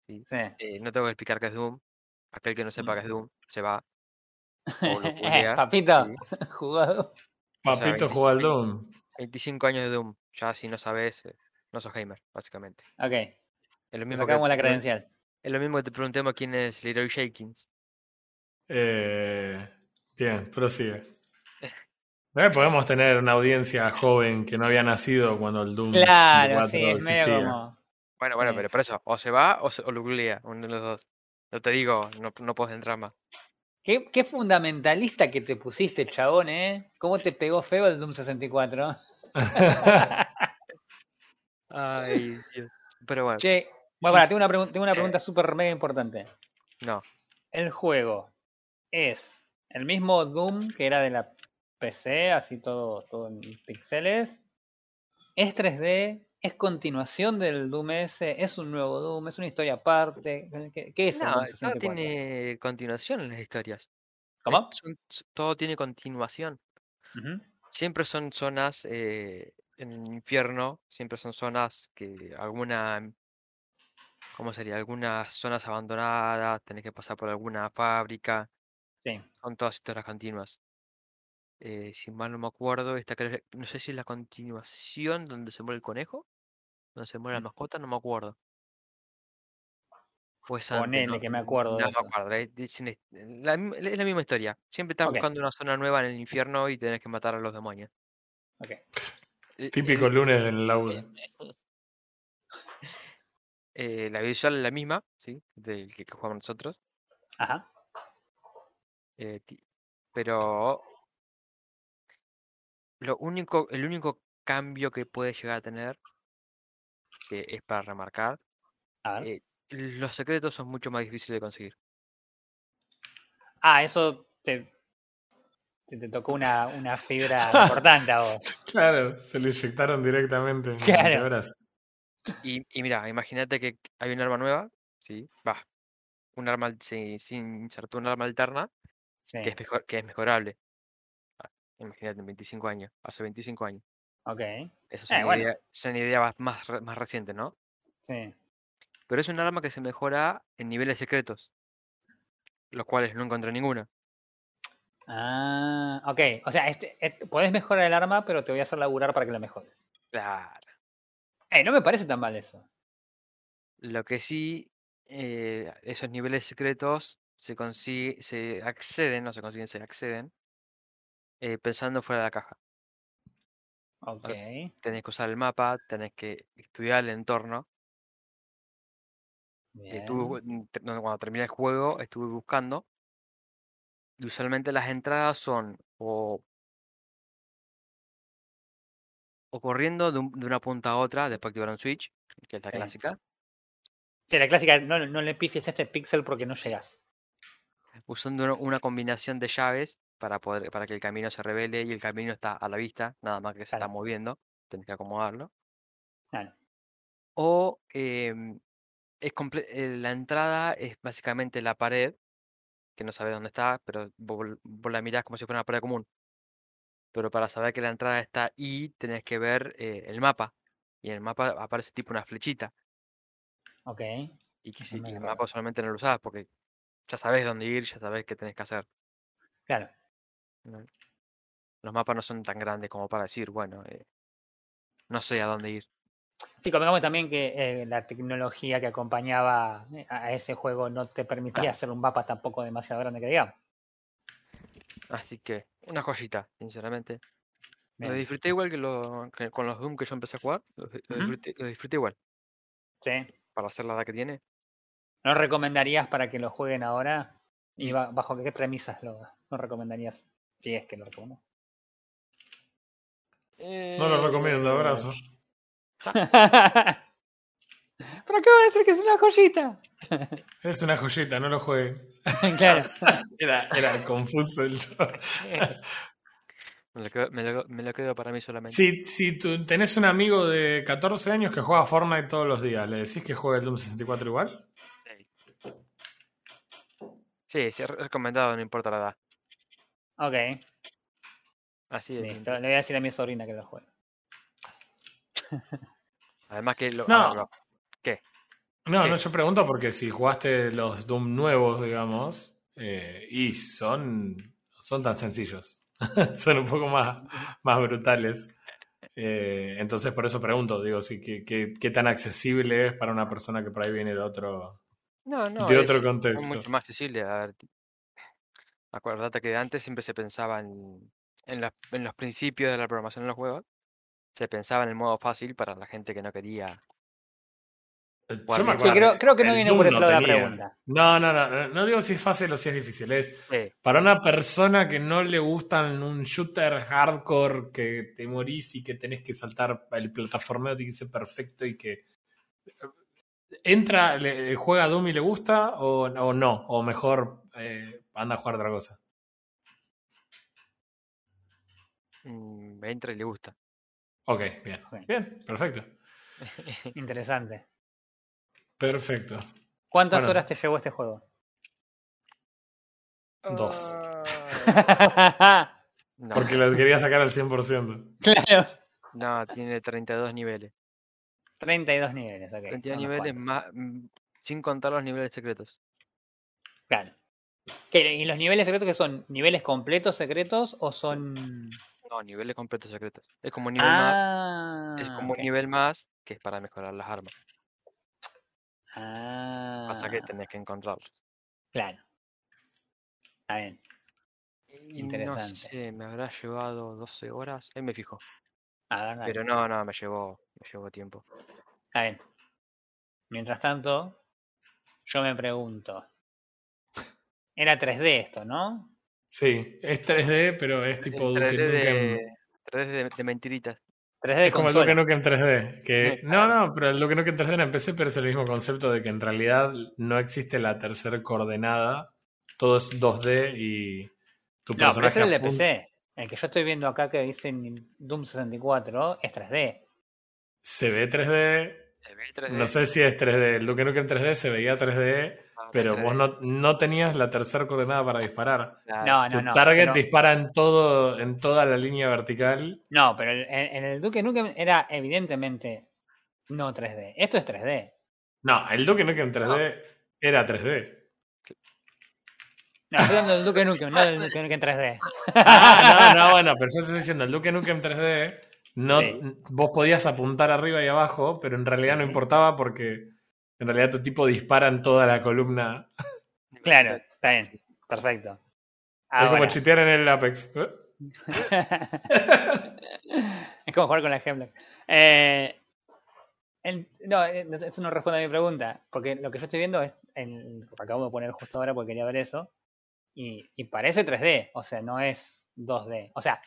Sí. eh, no tengo que explicar qué es Doom. Aquel que no sepa qué es Doom se va. O lo Eh, googlea. papito, sí. jugado. Papito 25 juega al Doom. 25 años de Doom. Ya si no sabes, eh, no sos gamer, básicamente. Ok. Es lo Te mismo que, sacamos la credencial. es lo mismo que te preguntemos quién es Leroy Jenkins. Eh, bien, prosigue. Eh, podemos tener una audiencia joven que no había nacido cuando el Doom Claro, 64 sí, es medio como. Bueno, bueno, Sí. pero por eso, o se va o, se, o lo googlea, uno de los dos. No te digo, no, no puedes entrar más. ¿Qué, qué fundamentalista que te pusiste, chabón, ¿eh? ¿Cómo te pegó feo el Doom 64? Ay, Dios. Pero bueno, Che, bueno, sí. tengo una, pregun- tengo una Eh. pregunta súper mega importante. no. ¿El juego es el mismo Doom que era de la PC, así todo, todo en píxeles? ¿Es 3D? ¿Es continuación del Doom S? ¿Es un nuevo Doom? ¿Es una historia aparte? ¿Qué, qué es el No, todo 64? tiene continuación en las historias. ¿Cómo? Son- todo tiene continuación. Siempre son zonas eh, en el infierno, siempre son zonas que alguna, ¿cómo sería? Algunas zonas abandonadas, tenés que pasar por alguna fábrica, Sí. son todas historias continuas. Eh, si mal no me acuerdo, esta no sé si es la continuación donde se muere el conejo, donde se muere la Mm. mascota, no me acuerdo. O es antes, Ponele no, que me acuerdo de no me acuerdo. Es, dicen- la, mi- es la misma historia. Siempre estás Ok. buscando una zona nueva en el infierno y tenés que matar a los demonios. Ok. Eh, Típico eh, lunes en la laburo. eh, la visual es la misma, ¿sí? Del que, que jugamos nosotros. Ajá. eh, pero lo único, el único cambio que puede llegar a tener, que es para remarcar, A ver. eh, los secretos son mucho más difíciles de conseguir. Ah, eso te, te, te tocó una, una fibra importante a vos. Claro, se lo inyectaron directamente. en Claro. Y, y mira, imagínate que hay un arma nueva, ¿sí? Va, un arma, se, se insertó un arma alterna Sí. que es, mejor, que es mejorable. Ah, Imagínate, en 25 años, hace 25 años. Ok. Esas Eh, son, bueno. idea- son ideas más, re- más recientes, ¿no? Sí. Pero es un arma que se mejora en niveles secretos, los cuales no encontré ninguna. Ah, ok. O sea, este, et- podés mejorar el arma, pero te voy a hacer laburar para que la mejores. Claro. Eh, no me parece tan mal eso. Lo que sí, eh, esos niveles secretos se consigue, se acceden, no se consiguen, se acceden eh, pensando fuera de la caja. Ok. Tenés que usar el mapa, tenés que estudiar el entorno. Bien. Estuve, cuando terminé el juego, estuve buscando. Y usualmente las entradas son o, o corriendo de, un- de una punta a otra, después activar un switch, que es la Sí. clásica. Sí, la clásica, no, no le pifies este pixel porque no llegas. usando una combinación de llaves para poder para que el camino se revele y el camino está a la vista, nada más que se está Claro. moviendo, tenés que acomodarlo. Claro. O em, es eh, la entrada es básicamente la pared, que no sabes dónde está, pero vos, vos la mirás como si fuera una pared común. Pero para saber que la entrada está ahí, tenés que ver eh, el mapa. Y en el mapa aparece tipo una flechita. Ok. Y que si el mapa solamente no lo usás porque ya sabes dónde ir, ya sabes qué tenés que hacer. Claro. ¿No? Los mapas no son tan grandes como para decir, bueno, eh, no sé a dónde ir. Sí, convengamos también que eh, la tecnología que acompañaba eh, a ese juego no te permitía hacer un mapa tampoco demasiado grande que digamos. Así que, una joyita, sinceramente. Lo Bien. disfruté igual que, lo, que con los Doom que yo empecé a jugar. Lo, lo disfruté, lo disfruté igual, Sí. para hacer la edad que tiene. ¿No recomendarías para que lo jueguen ahora? Mm. ¿Y ba- bajo qué premisas lo, lo recomendarías? Si es que lo recomiendas. No lo recomiendo, Eh, abrazo. Pero acabo de decir que es una joyita. Es una joyita, no lo juegue. claro. Era, era confuso el chorro. Me lo, quedo, me, lo, me lo quedo para mí solamente. Si, si tú tenés un amigo de 14 años que juega Fortnite todos los días, ¿le decís que juegue el Doom 64 igual? Sí, sí, es recomendado, no importa la edad. Ok. Así de Listo. Le voy a decir a mi sobrina que lo juegue. Además que lo, No. ver, lo- No, ¿Qué? no, yo pregunto porque si jugaste los Doom nuevos, digamos, eh, y son, son tan sencillos, son un poco más, más brutales. Eh, entonces por eso pregunto, digo, si, ¿qué, qué, qué tan accesible es para una persona que por ahí viene de otro, No, no, de es- otro es contexto? mucho más accesible. A ver, acuérdate que antes siempre se pensaba en, en, en los principios de la programación de los juegos. Se pensaba en el modo fácil para la gente que no quería. Yo Sí, me Sí, creo, creo que no viene por lado la pregunta. No, no, no, no, no digo si es fácil o si es difícil, es Eh, para una persona que no le gustan un shooter hardcore que te morís y que tenés que saltar el plataformeo tiene que ser perfecto y que entra, le, juega Doom y le gusta o, o no, o mejor eh, anda a jugar otra cosa. mm, entra y le gusta. Ok, bien, bien, perfecto, Interesante. perfecto. ¿Cuántas Bueno. horas te llevó este juego? Dos. No, Porque lo quería sacar al 100%. claro. no, tiene 32 niveles. 32 niveles, ok. 32 son unos niveles más, mm, sin contar los niveles secretos. Claro. ¿Qué, ¿Y los niveles secretos que son? ¿Niveles completos secretos o son...? No, niveles completos secretos. Es como un nivel más. Ah, Es como ok. un nivel más que es para mejorar las armas. Ah, Pasa que tenés que encontrarlos. claro. Está bien. Y no Interesante. sé, me habrá llevado 12 horas. Ahí me fijo. A ver, dale. Pero no, no, me llevó, me llevó tiempo. Está bien. Mientras tanto, yo me pregunto. Era 3D esto, ¿no? Sí, es 3D, pero es tipo Duke 3D Nukem. de, 3D de, de mentiritas. 3D de Es como el. Duke Nukem 3D. Que, no, no, pero el Duke Nukem 3D era en PC, pero es el mismo concepto de que en realidad no existe la tercera coordenada. Todo es 2D y tu No, pero personaje. ese es el de PC. El que yo estoy viendo acá que dice Doom 64 es 3D. Se ve 3D. Se ve 3D. No sé si es 3D. El Duke Nukem 3D se veía 3D, ah, pero 3D. vos no, no tenías la tercera coordenada para disparar. No, tu no, no. target pero- dispara en todo, en toda la línea vertical. No, pero el- en, en el Duke Nukem era evidentemente no 3D. Esto es 3D. No, el Duke Nukem 3D era 3D. No, estoy hablando del Duke Nukem, no del Duke Nukem 3D. Ah, no, no, bueno, pero yo te estoy diciendo, el Duke Nukem 3D, no, Sí. vos podías apuntar arriba y abajo, pero en realidad no importaba porque en realidad tu tipo dispara en toda la columna. Claro, está bien. Perfecto. Es como Ahora, chitear en el Apex. ¿Eh? es como jugar con la Hemlock. Eh, el- no, eh, eso no responde a mi pregunta. Porque lo que yo estoy viendo es. El, acabo de poner justo ahora porque quería ver eso. Y, y parece 3D. O sea, no es 2D. O sea,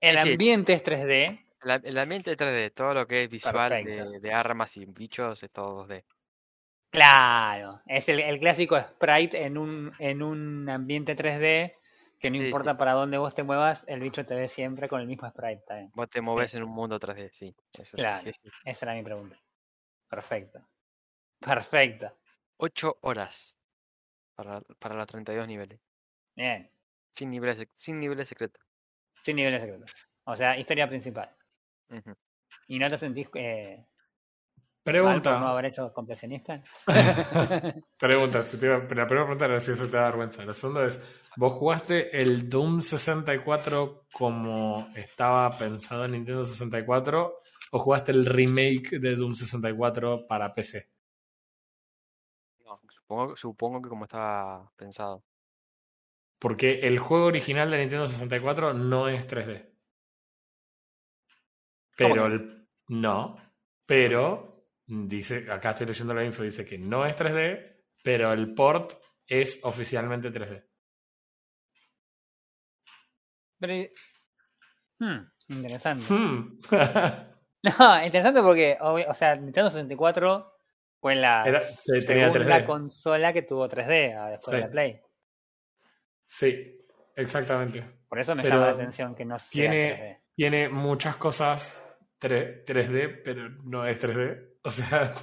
el Sí, sí. ambiente es 3D. El, el ambiente es 3D, todo lo que es visual de, de armas y bichos es todo 2D. Claro. Es el, el clásico sprite en un, en un ambiente 3D. Que no Sí, importa para dónde vos te muevas, el bicho te ve siempre con el mismo sprite. Bien. Vos te movés en un mundo 3D, sí. Eso Claro. sí, sí. Esa era mi pregunta. Perfecto. Perfecto. 8 horas para, para los 32 niveles. Bien. Sin niveles, sin niveles secretos. Sin niveles secretos. O sea, historia principal. ¿Y no te sentís eh, mal por Pregunta. no haber hecho completionista? Pregunta, si te iba- la primera pregunta era si eso te da vergüenza. La segunda es, ¿vos jugaste el Doom 64 como estaba pensado en Nintendo 64 o jugaste el remake de Doom 64 para PC? No, supongo, supongo que como estaba pensado. Porque el juego original de Nintendo 64 no es 3D. ¿Cómo Pero el, no, pero dice, acá estoy leyendo la info, dice que no es 3D, pero el port es oficialmente 3D. Pero, hmm, interesante. Hmm. No, interesante porque, o sea, Nintendo 64 fue la Era- sí, tenía segunda 3D. consola que tuvo 3D ah, después de la Play. sí, exactamente. Por eso me Pero llama la atención que no sea Tiene, 3D. tiene muchas cosas 3, 3D, pero no es 3D. O sea,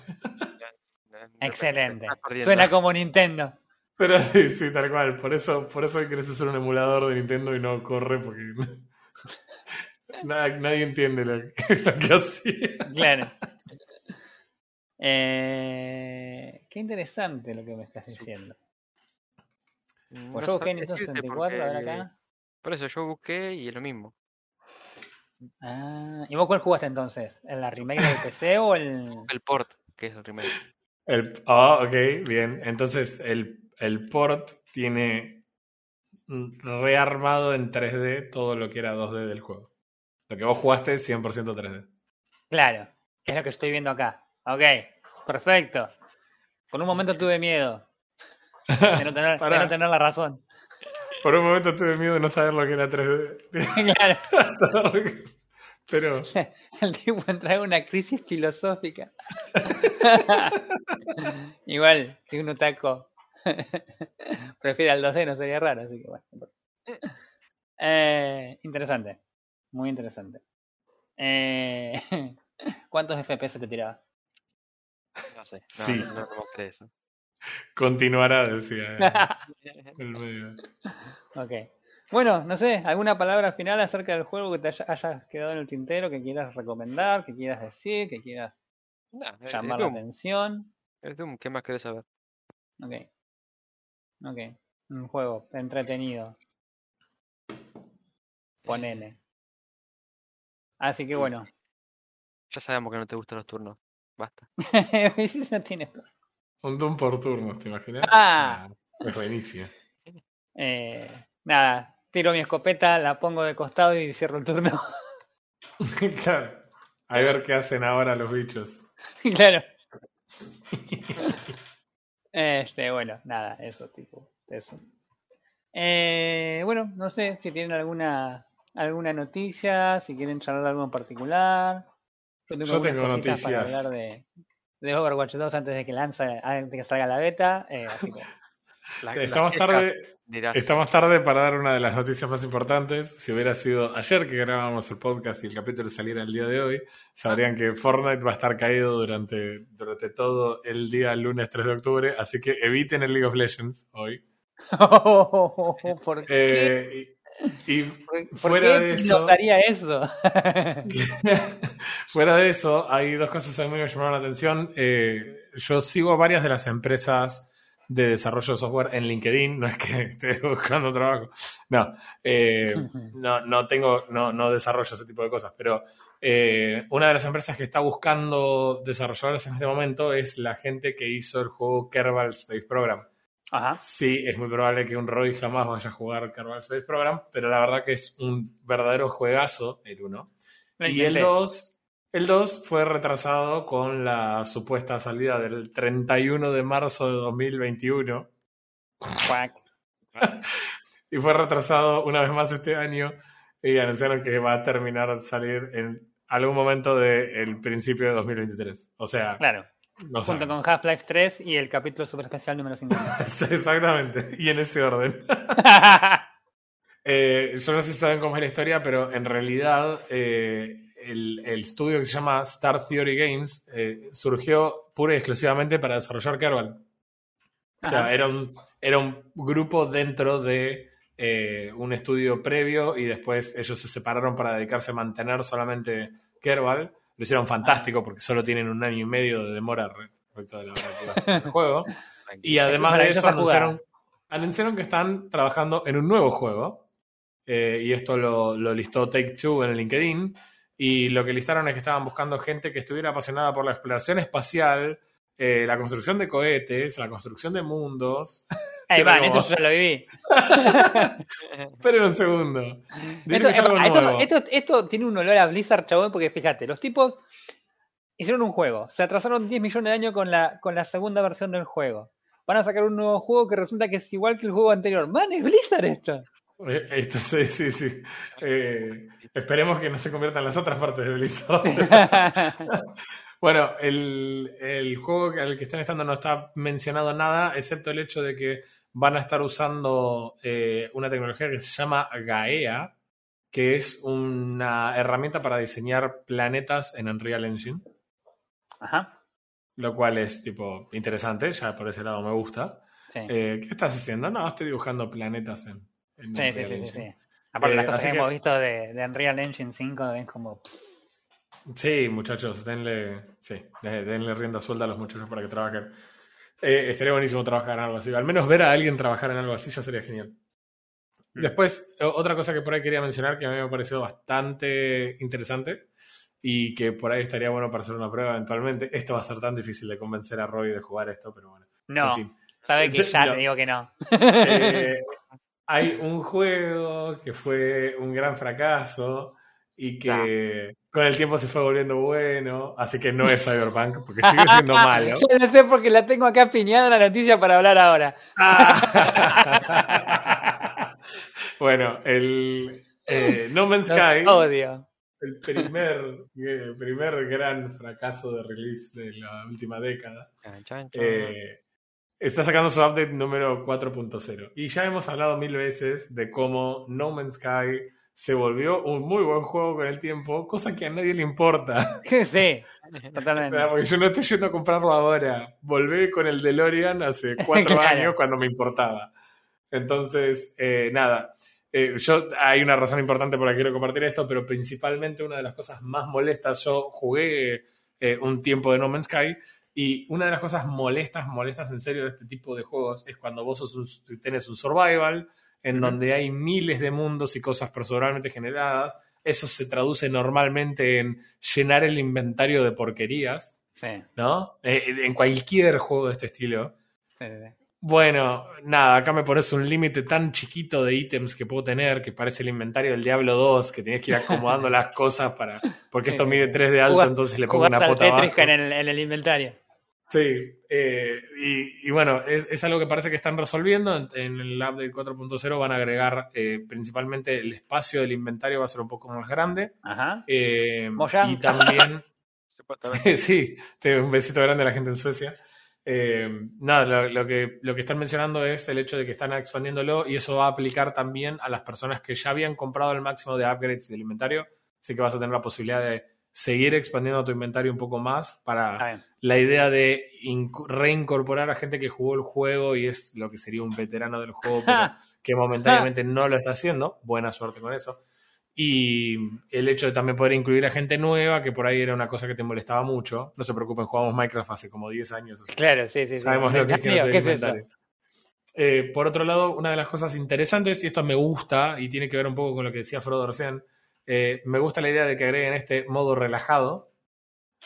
Excelente. Suena como Nintendo. pero sí, sí, tal cual. Por eso, por eso querés hacer un emulador de Nintendo y no corre porque nadie entiende lo que, lo que hacía. Claro. Eh, qué interesante lo que me estás diciendo. No Pues yo busqué sabría Nintendo decirte 64, a ver acá. Por eso yo busqué y es lo mismo. Ah, ¿y vos cuál jugaste entonces? ¿En la remake del PC o el...? El port, que es el remake. El, ah, ok, bien. Entonces, el, el port tiene rearmado en 3D todo lo que era 2D del juego. Lo que vos jugaste es 100% 3D. Claro, que es lo que estoy viendo acá. Ok, perfecto. Por un momento tuve miedo de no tener, de no tener la razón. Por un momento tuve miedo de no saber lo que era 3D. claro, Pero el tipo entra en una crisis filosófica. Igual, si un taco prefiere al 2D, no sería raro, así que bueno. no importa. Eh, interesante, muy interesante. Eh, ¿Cuántos FPS te tiraba? No sé. No, Sí. no, no, no mostré eso. continuará, decía el medio. Ok. Bueno, no sé, ¿alguna palabra final acerca del juego que te haya, hayas quedado en el tintero, que quieras recomendar, que quieras decir, que quieras Nah, llamar la atención? el Doom, ¿qué más querés saber? Ok. Ok. Un juego entretenido. Ponele. Así que bueno. Ya sabemos que no te gustan los turnos. Basta. Sí, no tiene- Un Doom por turnos, ¿te imaginas? Ah. es buenísimo. Eh, nada, tiro mi escopeta, la pongo de costado y cierro el turno. claro. A ver qué hacen ahora los bichos. claro. Este, bueno, nada, eso, tipo, eso. Eh, bueno, no sé si tienen alguna alguna noticia, si quieren charlar algo en particular. Yo tengo cositas para noticias. hablar de, de Overwatch 2 antes de que lanza, antes de que salga la beta. eh, así que- La- la Estamos tarde, dirás. estamos tarde para dar una de las noticias más importantes. Si hubiera sido ayer que grabábamos el podcast y el capítulo saliera el día de hoy, sabrían que Fortnite va a estar caído durante, durante todo el día lunes 3 de octubre, así que eviten el League of Legends hoy. ¿Por qué? Eh, y, y ¿Por fuera qué de eso, nos haría eso? fuera de eso, hay dos cosas a mí que me llamaron la atención. Eh, yo sigo a varias de las empresas de desarrollo de software en LinkedIn, no es que esté buscando trabajo, no, eh, no, no tengo, no, no desarrollo ese tipo de cosas, pero eh, una de las empresas que está buscando desarrolladores en este momento es la gente que hizo el juego Kerbal Space Program. Ajá. Sí, es muy probable que un Roy jamás vaya a jugar Kerbal Space Program, pero la verdad que es un verdadero juegazo el 1. Lo Y el intenté. 2, el 2 fue retrasado con la supuesta salida del 31 de marzo de 2021 Cuac. y fue retrasado una vez más este año y anunciaron que va a terminar de salir en algún momento del principio de 2023. O sea, Claro. no Junto sabemos. con Half-Life 3 y el capítulo super especial número 50. Exactamente, y en ese orden. Eh, yo no sé si saben cómo es la historia, pero en realidad eh, el, el estudio que se llama Star Theory Games eh, surgió pura y exclusivamente para desarrollar Kerbal. O sea, Ajá. era un, era un grupo dentro de eh, un estudio previo y después ellos se separaron para dedicarse a mantener solamente Kerbal. Lo hicieron fantástico porque solo tienen un año y medio de demora respecto de la hora que iba a ser el juego. Y además de eso anunciaron, anunciaron que están trabajando en un nuevo juego. Eh, y esto lo, lo listó Take Two en el LinkedIn. Y lo que listaron es que estaban buscando gente que estuviera apasionada por la exploración espacial, eh, la construcción de cohetes, la construcción de mundos. Ahí va, esto yo lo viví. Esperen un segundo. Dice Esto, que es algo esto- nuevo. esto- esto tiene un olor a Blizzard, chabón, porque fíjate, los tipos hicieron un juego, se atrasaron 10 millones de años con la, con la segunda versión del juego. Van a sacar un nuevo juego que resulta que es igual que el juego anterior. Man, es Blizzard esto. Eh, Esto sí, sí, sí. Eh, esperemos que no se conviertan las otras partes de Blizzard. Bueno, el, el juego al que están estando no está mencionado nada, excepto el hecho de que van a estar usando eh, una tecnología que se llama Gaea, que es una herramienta para diseñar planetas en Unreal Engine, Ajá. lo cual es tipo interesante, ya por ese lado me gusta. Sí, Eh, ¿Qué estás haciendo? No, estoy dibujando planetas en, en sí, sí, sí, sí. Aparte, Eh, las cosas que, que- hemos visto de, de Unreal Engine 5 es como. Sí, muchachos, denle, sí, de- denle rienda suelta a los muchachos para que trabajen. Eh, estaría buenísimo trabajar en algo así. Al menos ver a alguien trabajar en algo así ya sería genial. Después, o- otra cosa que por ahí quería mencionar que a mí me ha parecido bastante interesante y que por ahí estaría bueno para hacer una prueba eventualmente. Esto va a ser tan difícil de convencer a Roy de jugar esto, pero bueno. No, En fin. sabe que ya No. te digo que no. Eh, hay un juego que fue un gran fracaso y que con el tiempo se fue volviendo bueno, así que no es Cyberpunk, porque sigue siendo malo. Yo lo sé porque la tengo acá piñada la noticia para hablar ahora. bueno, el eh, No Man's Los Sky, odio. el primer, primer gran fracaso de release de la última década, Chan, chan, chan. eh, está sacando su update número 4.0. Y ya hemos hablado mil veces de cómo No Man's Sky se volvió un muy buen juego con el tiempo, cosa que a nadie le importa. sí, totalmente. Porque yo no estoy yendo a comprarlo ahora. Volví con el DeLorean hace cuatro Claro. años cuando me importaba. Entonces, eh, nada. Eh, yo hay una razón importante por la que quiero compartir esto, pero principalmente una de las cosas más molestas. Yo jugué eh, un tiempo de No Man's Sky y una de las cosas molestas, molestas en serio de este tipo de juegos es cuando vos sos un- tenés un survival en donde hay miles de mundos y cosas proceduralmente generadas. Eso se traduce normalmente en llenar el inventario de porquerías Sí, ¿no? Eh, en cualquier juego de este estilo. sí, sí, sí. Bueno, nada, acá me pones un límite tan chiquito de ítems que puedo tener que parece el inventario del Diablo 2, que tienes que ir acomodando las cosas para. Porque Sí, esto mide sí. 3 de alto, entonces le pongo una al pota Tetris abajo. en el, en el inventario. Sí, eh, y, y bueno, es, es algo que parece que están resolviendo. En, en el update 4.0 van a agregar eh, principalmente el espacio del inventario va a ser un poco más grande. Ajá. Eh, y también, sí, te doy un besito grande a la gente en Suecia. Eh, nada, lo, lo que, lo que están mencionando es el hecho de que están expandiéndolo y eso va a aplicar también a las personas que ya habían comprado el máximo de upgrades del inventario. Así que vas a tener la posibilidad de seguir expandiendo tu inventario un poco más para la idea de inc- reincorporar a gente que jugó el juego y es lo que sería un veterano del juego, pero que momentáneamente no lo está haciendo. Buena suerte con eso. Y el hecho de también poder incluir a gente nueva, que por ahí era una cosa que te molestaba mucho. No se preocupen, jugamos Minecraft hace como 10 años. así Claro, sí, sí. sí. Sabemos lo que es que no Mío, te ¿Qué es eso? inventario. Eh, por otro lado, una de las cosas interesantes, y esto me gusta, y tiene que ver un poco con lo que decía Frodo recién, eh, me gusta la idea de que agreguen este modo relajado,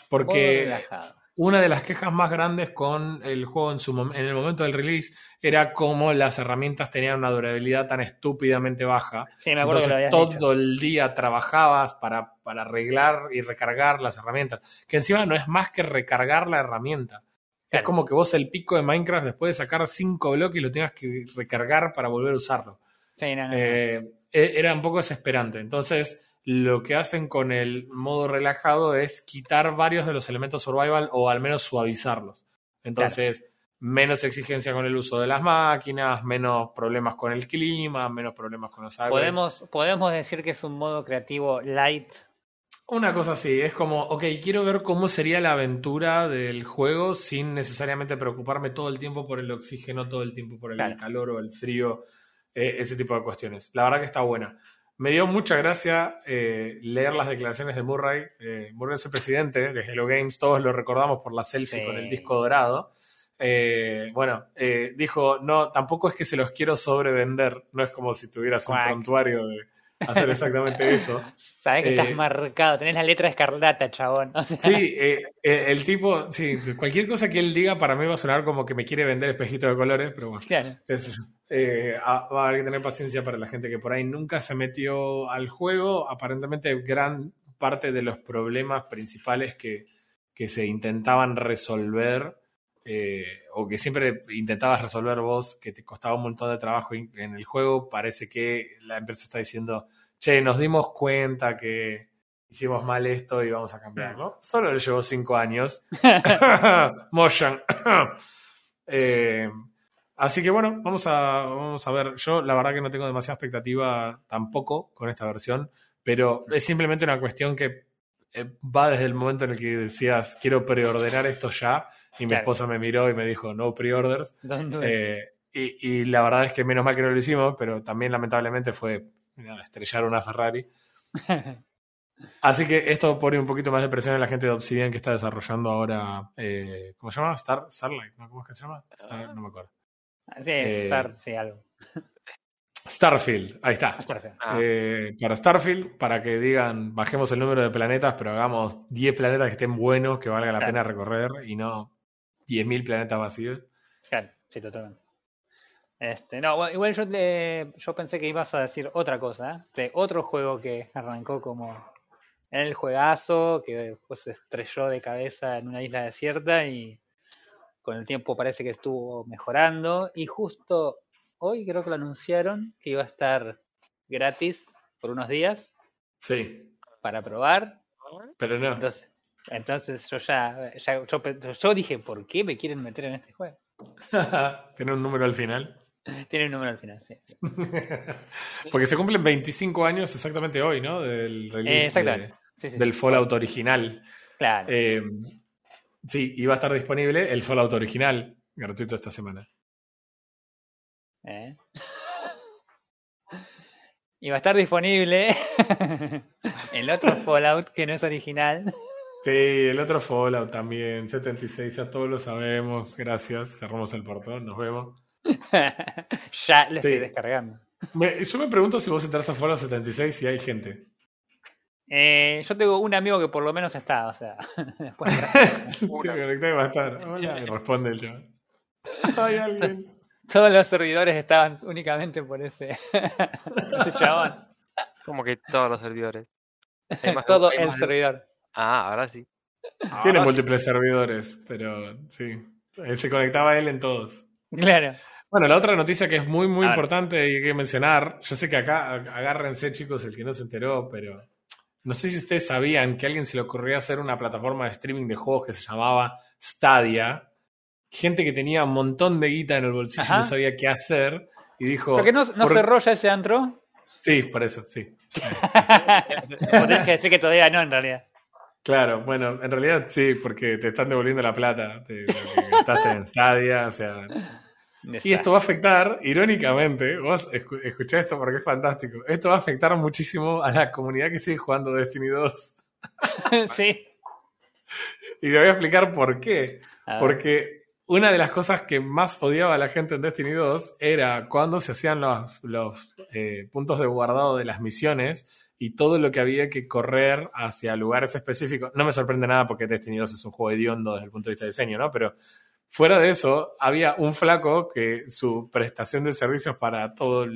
porque Modo relajado. una de las quejas más grandes con el juego en, su mom- en el momento del release era cómo las herramientas tenían una durabilidad tan estúpidamente baja. Sí, me acuerdo que lo Entonces habías todo dicho. el día trabajabas para, para arreglar y recargar las herramientas. Que encima no es más que recargar la herramienta. Es como que vos el pico de Minecraft después de sacar cinco bloques lo tengas que recargar para volver a usarlo. Sí, no, no, no. Eh, e- era un poco desesperante. Entonces, lo que hacen con el modo relajado es quitar varios de los elementos survival o al menos suavizarlos. Entonces, menos exigencia con el uso de las máquinas, menos problemas con el clima, menos problemas con los upgrades. ¿Podemos, podemos decir que es un modo creativo light. Una cosa así, es como, ok, quiero ver cómo sería la aventura del juego sin necesariamente preocuparme todo el tiempo por el oxígeno, todo el tiempo por el Claro. calor o el frío, eh, ese tipo de cuestiones. La verdad que está buena. Me dio mucha gracia eh, leer las declaraciones de Murray. Eh, Murray es el presidente de Hello Games, todos lo recordamos por la selfie Sí. con el disco dorado. Eh, bueno, eh, dijo, no, tampoco es que se los quiero sobrevender, no es como si tuvieras un prontuario de hacer exactamente eso. Sabes que Eh, estás marcado, tenés la letra escarlata, chabón. O sea, Sí, eh, eh, el tipo, sí, cualquier cosa que él diga para mí va a sonar como que me quiere vender espejitos de colores, pero bueno, claro. qué sé yo. Eh, a- va a haber que tener paciencia para la gente que por ahí nunca se metió al juego. Aparentemente gran parte de los problemas principales que, que se intentaban resolver eh, o que siempre intentabas resolver vos, que te costaba un montón de trabajo in- en el juego, parece que la empresa está diciendo, che, nos dimos cuenta que hicimos mal esto y vamos a cambiarlo. Solo le llevó cinco años. Mojang. Eh, así que bueno, vamos a, vamos a ver. Yo la verdad que no tengo demasiada expectativa tampoco con esta versión, pero es simplemente una cuestión que eh, va desde el momento en el que decías quiero preordenar esto ya y mi Claro. esposa me miró y me dijo no preorders. Eh, y, y la verdad es que menos mal que no lo hicimos, pero también lamentablemente fue nada, estrellar una Ferrari. Así que esto pone un poquito más de presión en la gente de Obsidian que está desarrollando ahora. eh, ¿Cómo se llama? Star, Starlight, ¿no? ¿Cómo es que se llama? Star- no me acuerdo. sí, eh, Star, sí, algo. Starfield, ahí está. Ah, Eh, para Starfield, para que digan, bajemos el número de planetas, pero hagamos 10 planetas que estén buenos, que valga la Claro. pena recorrer y no 10.000 planetas vacíos. Claro, sí, totalmente. Este, no, bueno, igual yo, yo pensé que ibas a decir otra cosa, ¿eh? de otro juego que arrancó como el juegazo, que después se estrelló de cabeza en una isla desierta y con el tiempo parece que estuvo mejorando. Y justo hoy creo que lo anunciaron que iba a estar gratis por unos días Sí, para probar. pero no. Entonces, entonces yo ya, ya- yo, pe- yo dije, ¿por qué me quieren meter en este juego? Tiene un número al final. Tiene un número al final, sí. Porque se cumplen 25 años exactamente hoy, ¿no? Del release exactamente. de- Sí, sí, del sí. Fallout original. Claro. Eh, sí, iba a estar disponible el Fallout original, gratuito esta semana. ¿eh? Y va a estar disponible el otro Fallout que no es original. Sí, el otro Fallout también, 76, ya todos lo sabemos. Gracias, cerramos el portón, nos vemos. ya lo estoy Sí. descargando. Me- yo me pregunto si vos entras a Fallout 76 y hay gente. Eh, yo tengo un amigo que por lo menos está, o sea, después Sí, me conecté y va a estar. Hola, y responde el chaval. Hay alguien. todos los servidores estaban únicamente por ese, ese chabón. Como que todos los servidores. Hay más- Todo hay el más- servidor. Ah, ahora sí. Tiene Ahora múltiples servidores, pero sí. Él se conectaba él en todos. Claro. Bueno, la otra noticia que es muy, muy A ver. importante y hay que mencionar, yo sé que acá, ag- agárrense chicos, el que no se enteró, pero no sé si ustedes sabían que a alguien se le ocurrió hacer una plataforma de streaming de juegos que se llamaba Stadia. Gente que tenía un montón de guita en el bolsillo y Ajá. no sabía qué hacer y dijo... ¿Por qué no, no por- cerró ya ese antro? Sí, por eso, sí. Vos tenés que decir que todavía no, en realidad. Claro, bueno, en realidad sí, porque te están devolviendo la plata gastaste en Stadia, o sea... Y esto va a afectar, irónicamente, vos escu- escuchá esto porque es fantástico, esto va a afectar muchísimo a la comunidad que sigue jugando Destiny 2. sí. Y te voy a explicar por qué. Porque una de las cosas que más odiaba a la gente en Destiny 2 era cuando se hacían los, los, eh, puntos de guardado de las misiones y todo lo que había que correr hacia lugares específicos. No me sorprende nada porque Destiny 2 es un juego hediondo desde el punto de vista de diseño, ¿no? Pero fuera de eso, había un flaco que su prestación de servicios para toda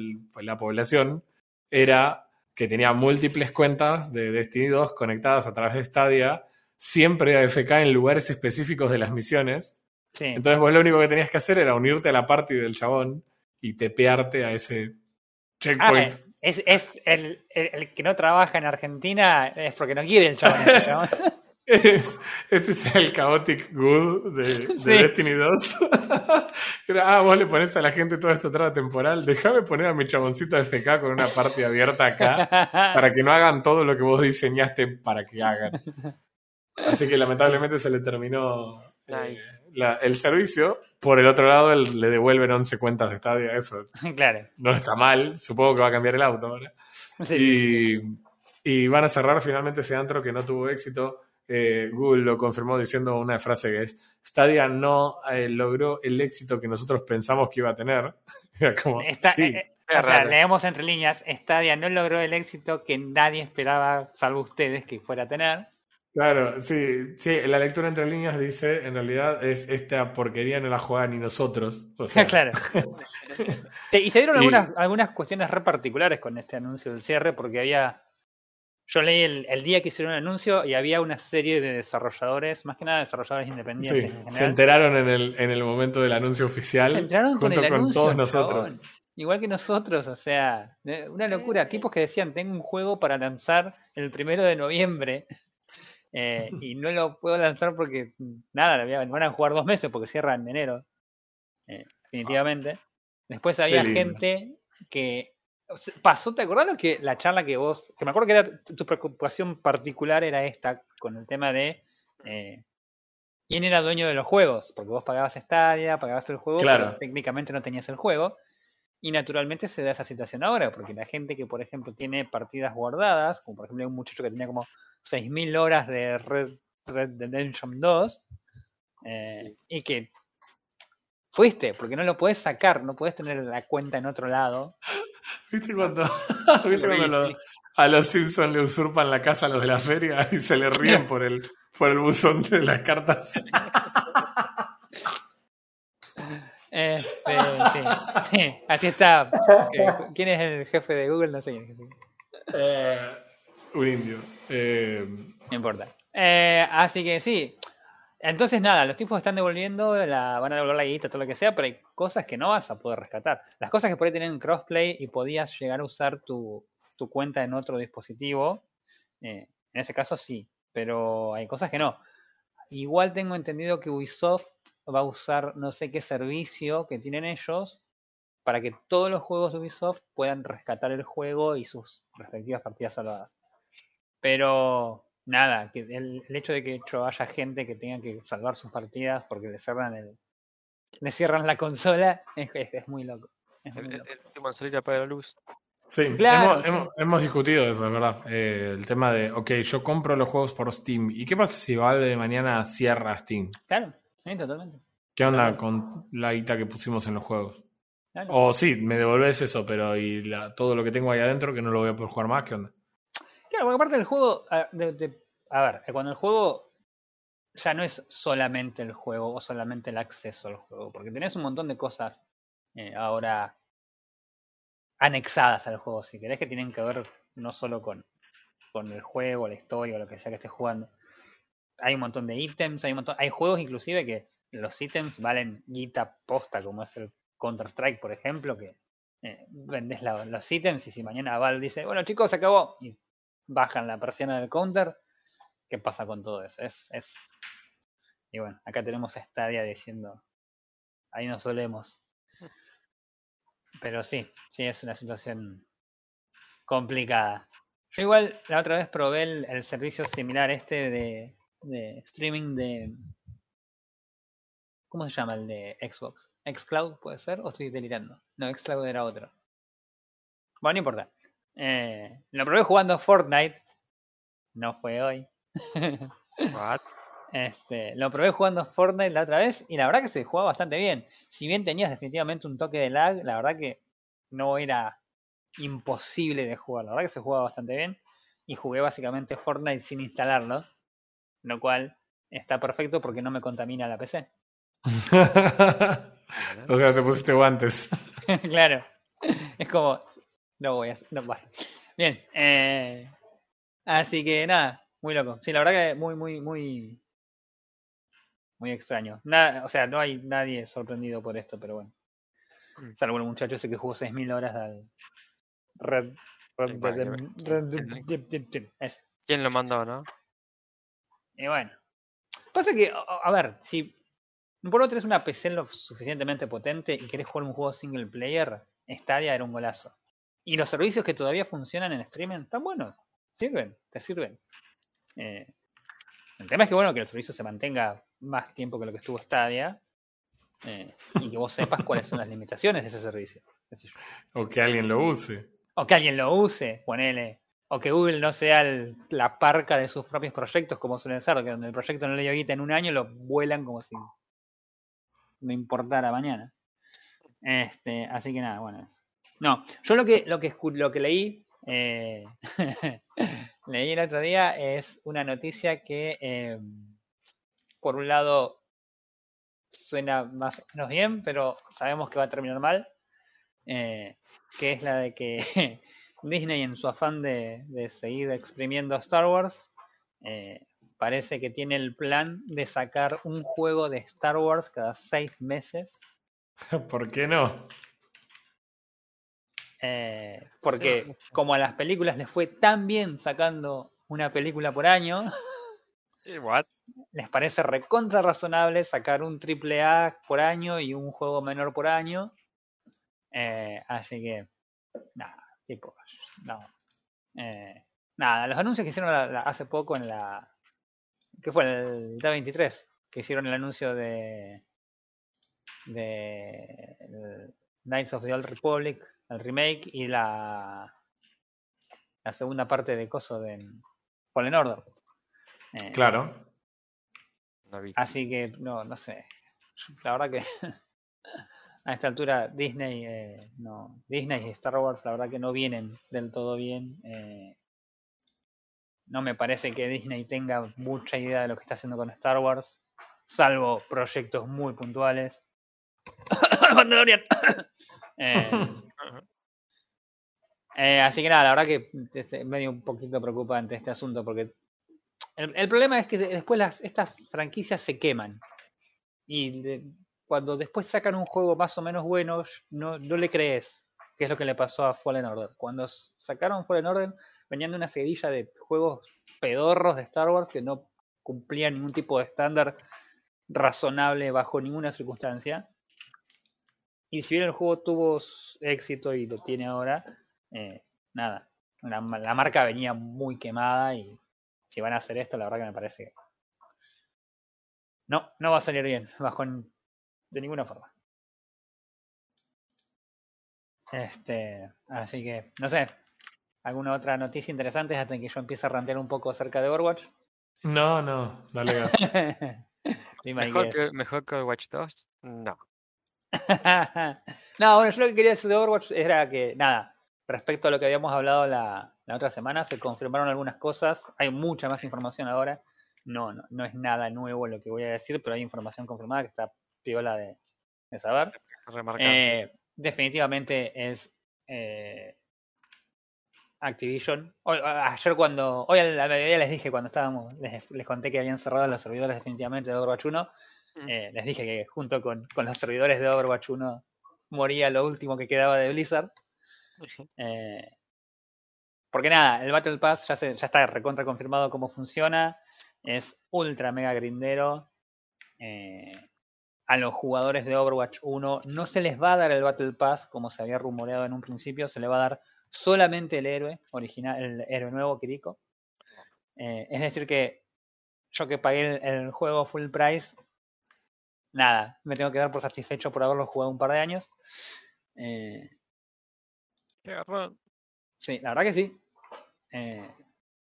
la población era que tenía múltiples cuentas de Destiny 2 conectadas a través de Stadia, siempre AFK en lugares específicos de las misiones. Sí. Entonces vos lo único que tenías que hacer era unirte a la party del chabón y tepearte a ese Ah, checkpoint. Es, es el, el- el que no trabaja en Argentina es porque no quiere el chabón. chabón. Es- este es el Chaotic Good de, de Sí. Destiny 2. Pero, ah, vos le pones a la gente toda esta traba temporal. Déjame poner a mi chaboncito FK con una parte abierta acá para que no hagan todo lo que vos diseñaste para que hagan. Así que lamentablemente se le terminó eh, Nice. La- el servicio. Por el otro lado, el- le devuelven 11 cuentas de Stadia. Eso claro. no está mal. Supongo que va a cambiar el auto ahora. Sí. Y, y van a cerrar finalmente ese antro que no tuvo éxito. Eh, Google lo confirmó diciendo una frase que es Stadia no eh, logró el éxito que nosotros pensamos que iba a tener. Como, Está- sí, eh, es o sea, leemos entre líneas, Stadia no logró el éxito que nadie esperaba, salvo ustedes, que fuera a tener. Claro, sí, sí, la lectura entre líneas dice, en realidad es esta porquería no la juegan ni nosotros. O sea, claro. Sí, y se dieron Y- algunas, algunas cuestiones re particulares con este anuncio del cierre, porque había. Yo leí el, el día que hicieron el anuncio y había una serie de desarrolladores, más que nada desarrolladores sí, independientes en se enteraron en el, en el momento del anuncio oficial Se enteraron con junto el con anuncio, todos nosotros. Igual que nosotros, o sea, una locura. Tipos que decían, tengo un juego para lanzar el primero de noviembre eh, y no lo puedo lanzar porque, nada, van a jugar dos meses porque cierran en enero, eh, definitivamente. Después había gente que pasó, ¿te acordás lo que la charla que vos, que me acuerdo que era tu tu preocupación particular era esta con el tema de eh, quién era dueño de los juegos, porque vos pagabas Stadia, pagabas el juego, Claro. pero técnicamente no tenías el juego. Y naturalmente se da esa situación ahora, porque la gente que, por ejemplo, tiene partidas guardadas, como por ejemplo un muchacho que tenía como 6.000 horas de Red, Red Dead Redemption 2, eh, y que fuiste, porque no lo puedes sacar, no puedes tener la cuenta en otro lado. ¿Viste cuando, ¿viste cuando lo- a los Simpsons le usurpan la casa a los de la feria y se le ríen por el, por el buzón de las cartas? Este, sí, sí, así está. ¿Quién es el jefe de Google? No sé. Eh, un indio. Eh, No importa. Eh, así que sí. Entonces, nada, los tipos están devolviendo, la, van a devolver la guita, todo lo que sea, pero hay cosas que no vas a poder rescatar. Las cosas que por ahí tienen crossplay y podías llegar a usar tu, tu cuenta en otro dispositivo, eh, en ese caso sí, pero hay cosas que no. Igual tengo entendido que Ubisoft va a usar no sé qué servicio que tienen ellos para que todos los juegos de Ubisoft puedan rescatar el juego y sus respectivas partidas salvadas. Pero nada, que el, el hecho de que de hecho haya gente que tenga que salvar sus partidas porque le cierran el le cierran la consola es, es- es muy loco. Es muy El, loco. el apaga la luz. sí, Claro, hemos, sí. hemos- hemos discutido eso, es verdad. Eh, el tema de, ok, yo compro los juegos por Steam. ¿Y qué pasa si Valve de mañana cierra Steam? Claro, sí, totalmente. ¿Qué onda Claro. con la guita que pusimos en los juegos? Claro. O sí, me devolves eso, pero y la- todo lo que tengo ahí adentro que no lo voy a poder jugar más, ¿qué onda? Porque aparte del juego, a, ver, eh, cuando el juego ya no es solamente el juego o solamente el acceso al juego, porque tenés un montón de cosas eh, ahora anexadas al juego, si querés, que tienen que ver no solo con, con el juego, la historia o lo que sea que estés jugando. Hay un montón de ítems, hay un montón, hay juegos inclusive que los ítems valen guita posta, como es el Counter-Strike, por ejemplo, que eh, vendes los ítems y si mañana Valve dice, bueno chicos, se acabó, bajan la persiana del counter, ¿qué pasa con todo eso? Es, es... Y bueno, acá tenemos a Stadia diciendo, ahí nos solemos. Pero sí, sí, es una situación complicada. Yo igual la otra vez probé el, servicio similar este de, de streaming de... ¿Cómo se llama el de Xbox? ¿Xcloud puede ser? ¿O estoy delirando? No, Xcloud era otro. Bueno, no importa. Eh, lo probé jugando Fortnite. No fue hoy. What? Este, lo probé jugando Fortnite la otra vez y la verdad que se jugaba bastante bien. Si bien tenías definitivamente un toque de lag, la verdad que no era imposible de jugar. La verdad que se jugaba bastante bien. Y jugué básicamente Fortnite sin instalarlo. Lo cual está perfecto porque no me contamina la PC. o sea, te pusiste guantes. claro. Es como. No voy a. No, vale. Bien. eh, así que nada, muy loco. Sí, la verdad que muy, muy, muy. Muy extraño. Nada, o sea, no hay nadie sorprendido por esto, pero bueno. Mm. Salvo el muchacho ese que jugó 6.000 horas al. Red. ¿quién- Red- quién- Red- Red- ese. ¿Quién lo mandó, no? Y bueno. Pasa que, a, a ver, si por otro es una PC lo suficientemente potente y querés jugar un juego single player, Stadia era un golazo. Y los servicios que todavía funcionan en streaming están buenos. Sirven, te sirven. Eh, el tema es que bueno que el servicio se mantenga más tiempo que lo que estuvo Stadia. eh, y que vos sepas cuáles son las limitaciones de ese servicio. O que alguien lo use. O que alguien lo use, ponele. O que Google no sea el- la parca de sus propios proyectos, como suelen ser, que donde el proyecto no le dio guita en un año, lo vuelan como si no importara mañana. Este, así que nada, bueno. eso. No, yo lo que, lo que, lo que leí, eh, leí el otro día, es una noticia que, eh, por un lado, suena más o menos bien, pero sabemos que va a terminar mal. eh, que es la de que Disney en su afán de, de seguir exprimiendo Star Wars, parece que tiene el plan de sacar un juego de Star Wars cada seis meses, ¿Por qué no? Eh, porque como a las películas les fue tan bien sacando una película por año, What? les parece recontra razonable sacar un triple A por año y un juego menor por año. Eh, así que, nada, tipo, no. Eh, nada, los anuncios que hicieron la- la- hace poco en la. ¿Qué fue? El D23, que hicieron el anuncio de. de. el Knights of the Old Republic, el remake y la. la segunda parte de Coso de Fallen Order. Eh, Claro. Así que, no, no sé. La verdad que a esta altura Disney, eh, no, Disney y Star Wars, la verdad que no vienen del todo bien. eh, no me parece que Disney tenga mucha idea de lo que está haciendo con Star Wars, salvo proyectos muy puntuales. Mandalorian. Eh, eh, así que nada, la verdad que es medio un poquito preocupante este asunto porque el, problema es que de- después estas franquicias se queman. Y cuando después sacan un juego más o menos bueno, no, no le crees. Que es lo que le pasó a Fallen Order. Cuando sacaron Fallen Order, venían de una seguidilla de juegos pedorros de Star Wars que no cumplían ningún tipo de estándar razonable bajo ninguna circunstancia. Y si bien el juego tuvo éxito y lo tiene ahora, eh, nada. La, ma- la marca venía muy quemada y si van a hacer esto, la verdad que me parece que no, no va a salir bien, bajo de ninguna forma. Este, así que, no sé, ¿alguna otra noticia interesante hasta que yo empiece a rantear un poco acerca de Overwatch? No, no, dale gas. ¿Mejor que, ¿Mejor que Watch 2? No. no, bueno, yo lo que quería decir de Overwatch era que, nada, respecto a lo que habíamos hablado la, la otra semana. Se confirmaron algunas cosas. Hay mucha más información ahora. No, no, no es nada nuevo lo que voy a decir, pero hay información confirmada que está piola de, de saber. Eh, definitivamente es eh, Activision. Hoy- ayer cuando, hoy a la mediodía les dije cuando estábamos, les, les conté que habían cerrado los servidores definitivamente de Overwatch 1. Mm. eh, les dije que junto con, con los servidores de Overwatch 1 moría lo último que quedaba de Blizzard. Eh, porque nada, el Battle Pass ya, se- ya está recontra confirmado cómo funciona. Es ultra mega grindero. Eh, a los jugadores de Overwatch 1 no se les va a dar el Battle Pass como se había rumoreado en un principio. Se le va a dar solamente el héroe original, el héroe nuevo, Kiriko. Es decir que yo que pagué el, el juego full price, nada, me tengo que dar por satisfecho por haberlo jugado un par de años. Eh, Qué. Sí, la verdad que sí. Eh,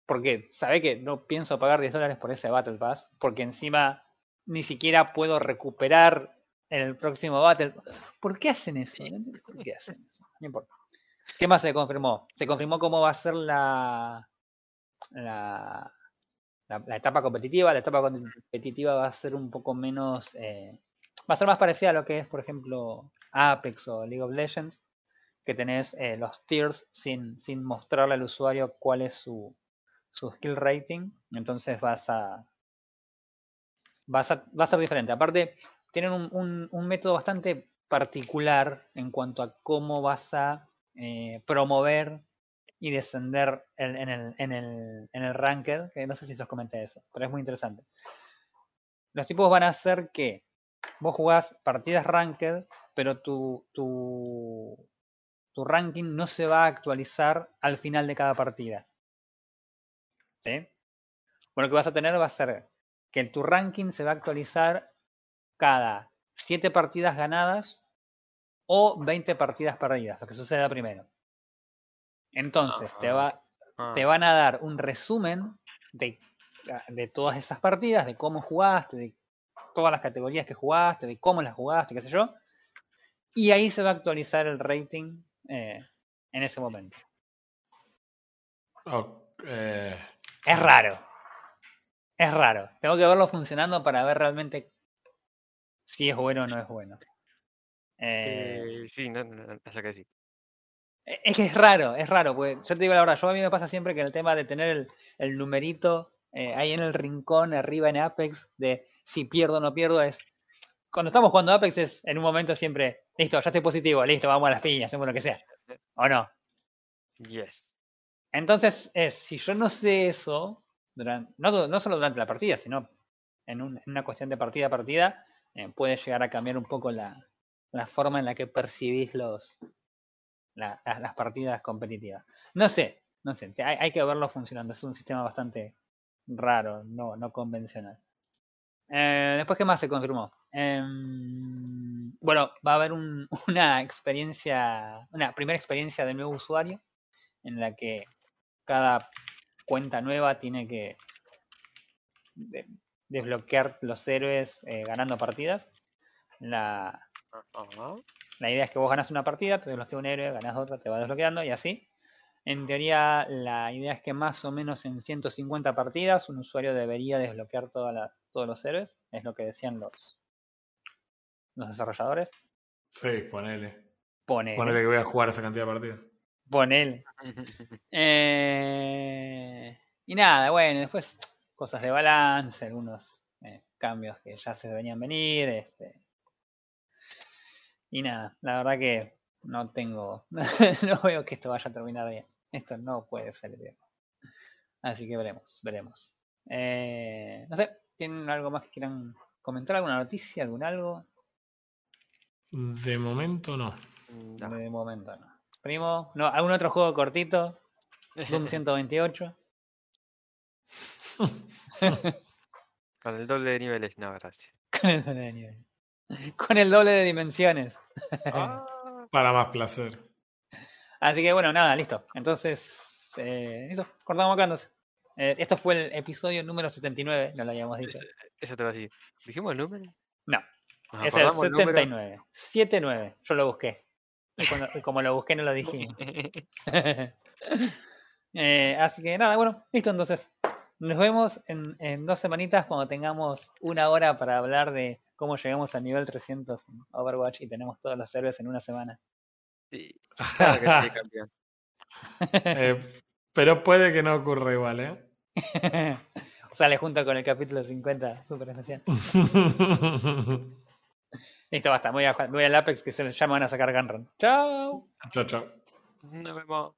porque sabe que no pienso pagar 10 dólares por ese Battle Pass, porque encima ni siquiera puedo recuperar el próximo Battle ¿Por qué hacen eso? ¿Por qué hacen eso? No importa. ¿Qué más se confirmó? Se confirmó cómo va a ser la, la, la, etapa competitiva. La etapa competitiva va a ser un poco menos... eh, va a ser más parecida a lo que es, por ejemplo, Apex o League of Legends que tenés eh, los tiers sin, sin mostrarle al usuario cuál es su, su skill rating. Entonces vas a, vas a. Va a ser diferente. Aparte, tienen un, un- un método bastante particular en cuanto a cómo vas a eh, promover y descender en, en el, en, el, en el ranked. Que no sé si os comenté eso, pero es muy interesante. Los tipos van a hacer que vos jugás partidas ranked, pero tu, tu, tu ranking no se va a actualizar al final de cada partida. ¿Sí? Bueno, lo que vas a tener va a ser que tu ranking se va a actualizar cada 7 partidas ganadas o 20 partidas perdidas, lo que suceda primero. Entonces, te, va, Ah, te van a dar un resumen de, de todas esas partidas, de cómo jugaste, de todas las categorías que jugaste, de cómo las jugaste, qué sé yo. Y ahí se va a actualizar el rating eh, en ese momento. Oh, eh, Es raro. Es raro. Tengo que verlo funcionando para ver realmente si es bueno o no es bueno. Eh, eh, sí, no, que sí. E- Es que es raro, es raro, porque yo te digo la verdad, yo a mí me pasa siempre que el tema de tener el, el numerito eh, ahí en el rincón, arriba en Apex, de si pierdo o no pierdo, es. Cuando estamos jugando Apex es en un momento siempre, listo, ya estoy positivo, listo, vamos a las piñas, hacemos lo que sea. ¿O no? Yes. Entonces, es, si yo no sé eso, duran- no, no solo durante la partida, sino en, un- en una cuestión de partida a partida, eh, puede llegar a cambiar un poco la, la forma en la que percibís los, la- la- las partidas competitivas. No sé, no sé, hay, hay que verlo funcionando. Es un sistema bastante raro, no, no convencional. Eh, después, ¿qué más se confirmó? Em, bueno, va a haber un- una experiencia, una primera experiencia de nuevo usuario en la que cada cuenta nueva tiene que de- desbloquear los héroes eh, ganando partidas. La. La idea es que vos ganas una partida, te desbloquea un héroe, ganas otra, te va desbloqueando y así. En teoría, la idea es que más o menos en 150 partidas un usuario debería desbloquear todas las, todos los héroes. Es lo que decían los, los desarrolladores. sí, ponele. Ponele. Ponele que voy a jugar esa cantidad de partidos. Ponele. Eh, y nada, bueno, después cosas de balance, algunos eh, cambios que ya se venían venir. Este, y nada, la verdad que no tengo, no veo que esto vaya a terminar bien. Esto no puede salir bien. Así que veremos, veremos. Eh, no sé, ¿tienen algo más que quieran comentar? ¿Alguna noticia? ¿Algún algo? De momento no. No. De momento no. Primo, ¿no? ¿algún otro juego cortito? Doom 128. Con el doble de niveles, no, gracias. Con el doble de nivel. Con el doble de dimensiones. Ah, Para más placer. Así que bueno, nada, listo. Entonces, eh, listo, cortamos acá entonces. Eh, esto fue el episodio número 79, no lo habíamos dicho. eso, te va a decir. ¿Dijimos el número? No, ¿Nos es el acordamos número? 79. 79, yo lo busqué. Y, cuando- y como lo busqué no lo dijimos. Eh, así que nada, bueno, listo entonces. Nos vemos en, en dos semanitas cuando tengamos una hora para hablar de cómo llegamos al nivel 300 en Overwatch y tenemos todas las servers en una semana. Sí, claro que sí, campeón. Eh, pero puede que no ocurra igual, ¿eh? Sale junto con el capítulo 50, súper especial. Listo, basta, voy, a, voy al Apex que se ya me van a sacar Gunrun. Chao. chao, chao. Nos vemos.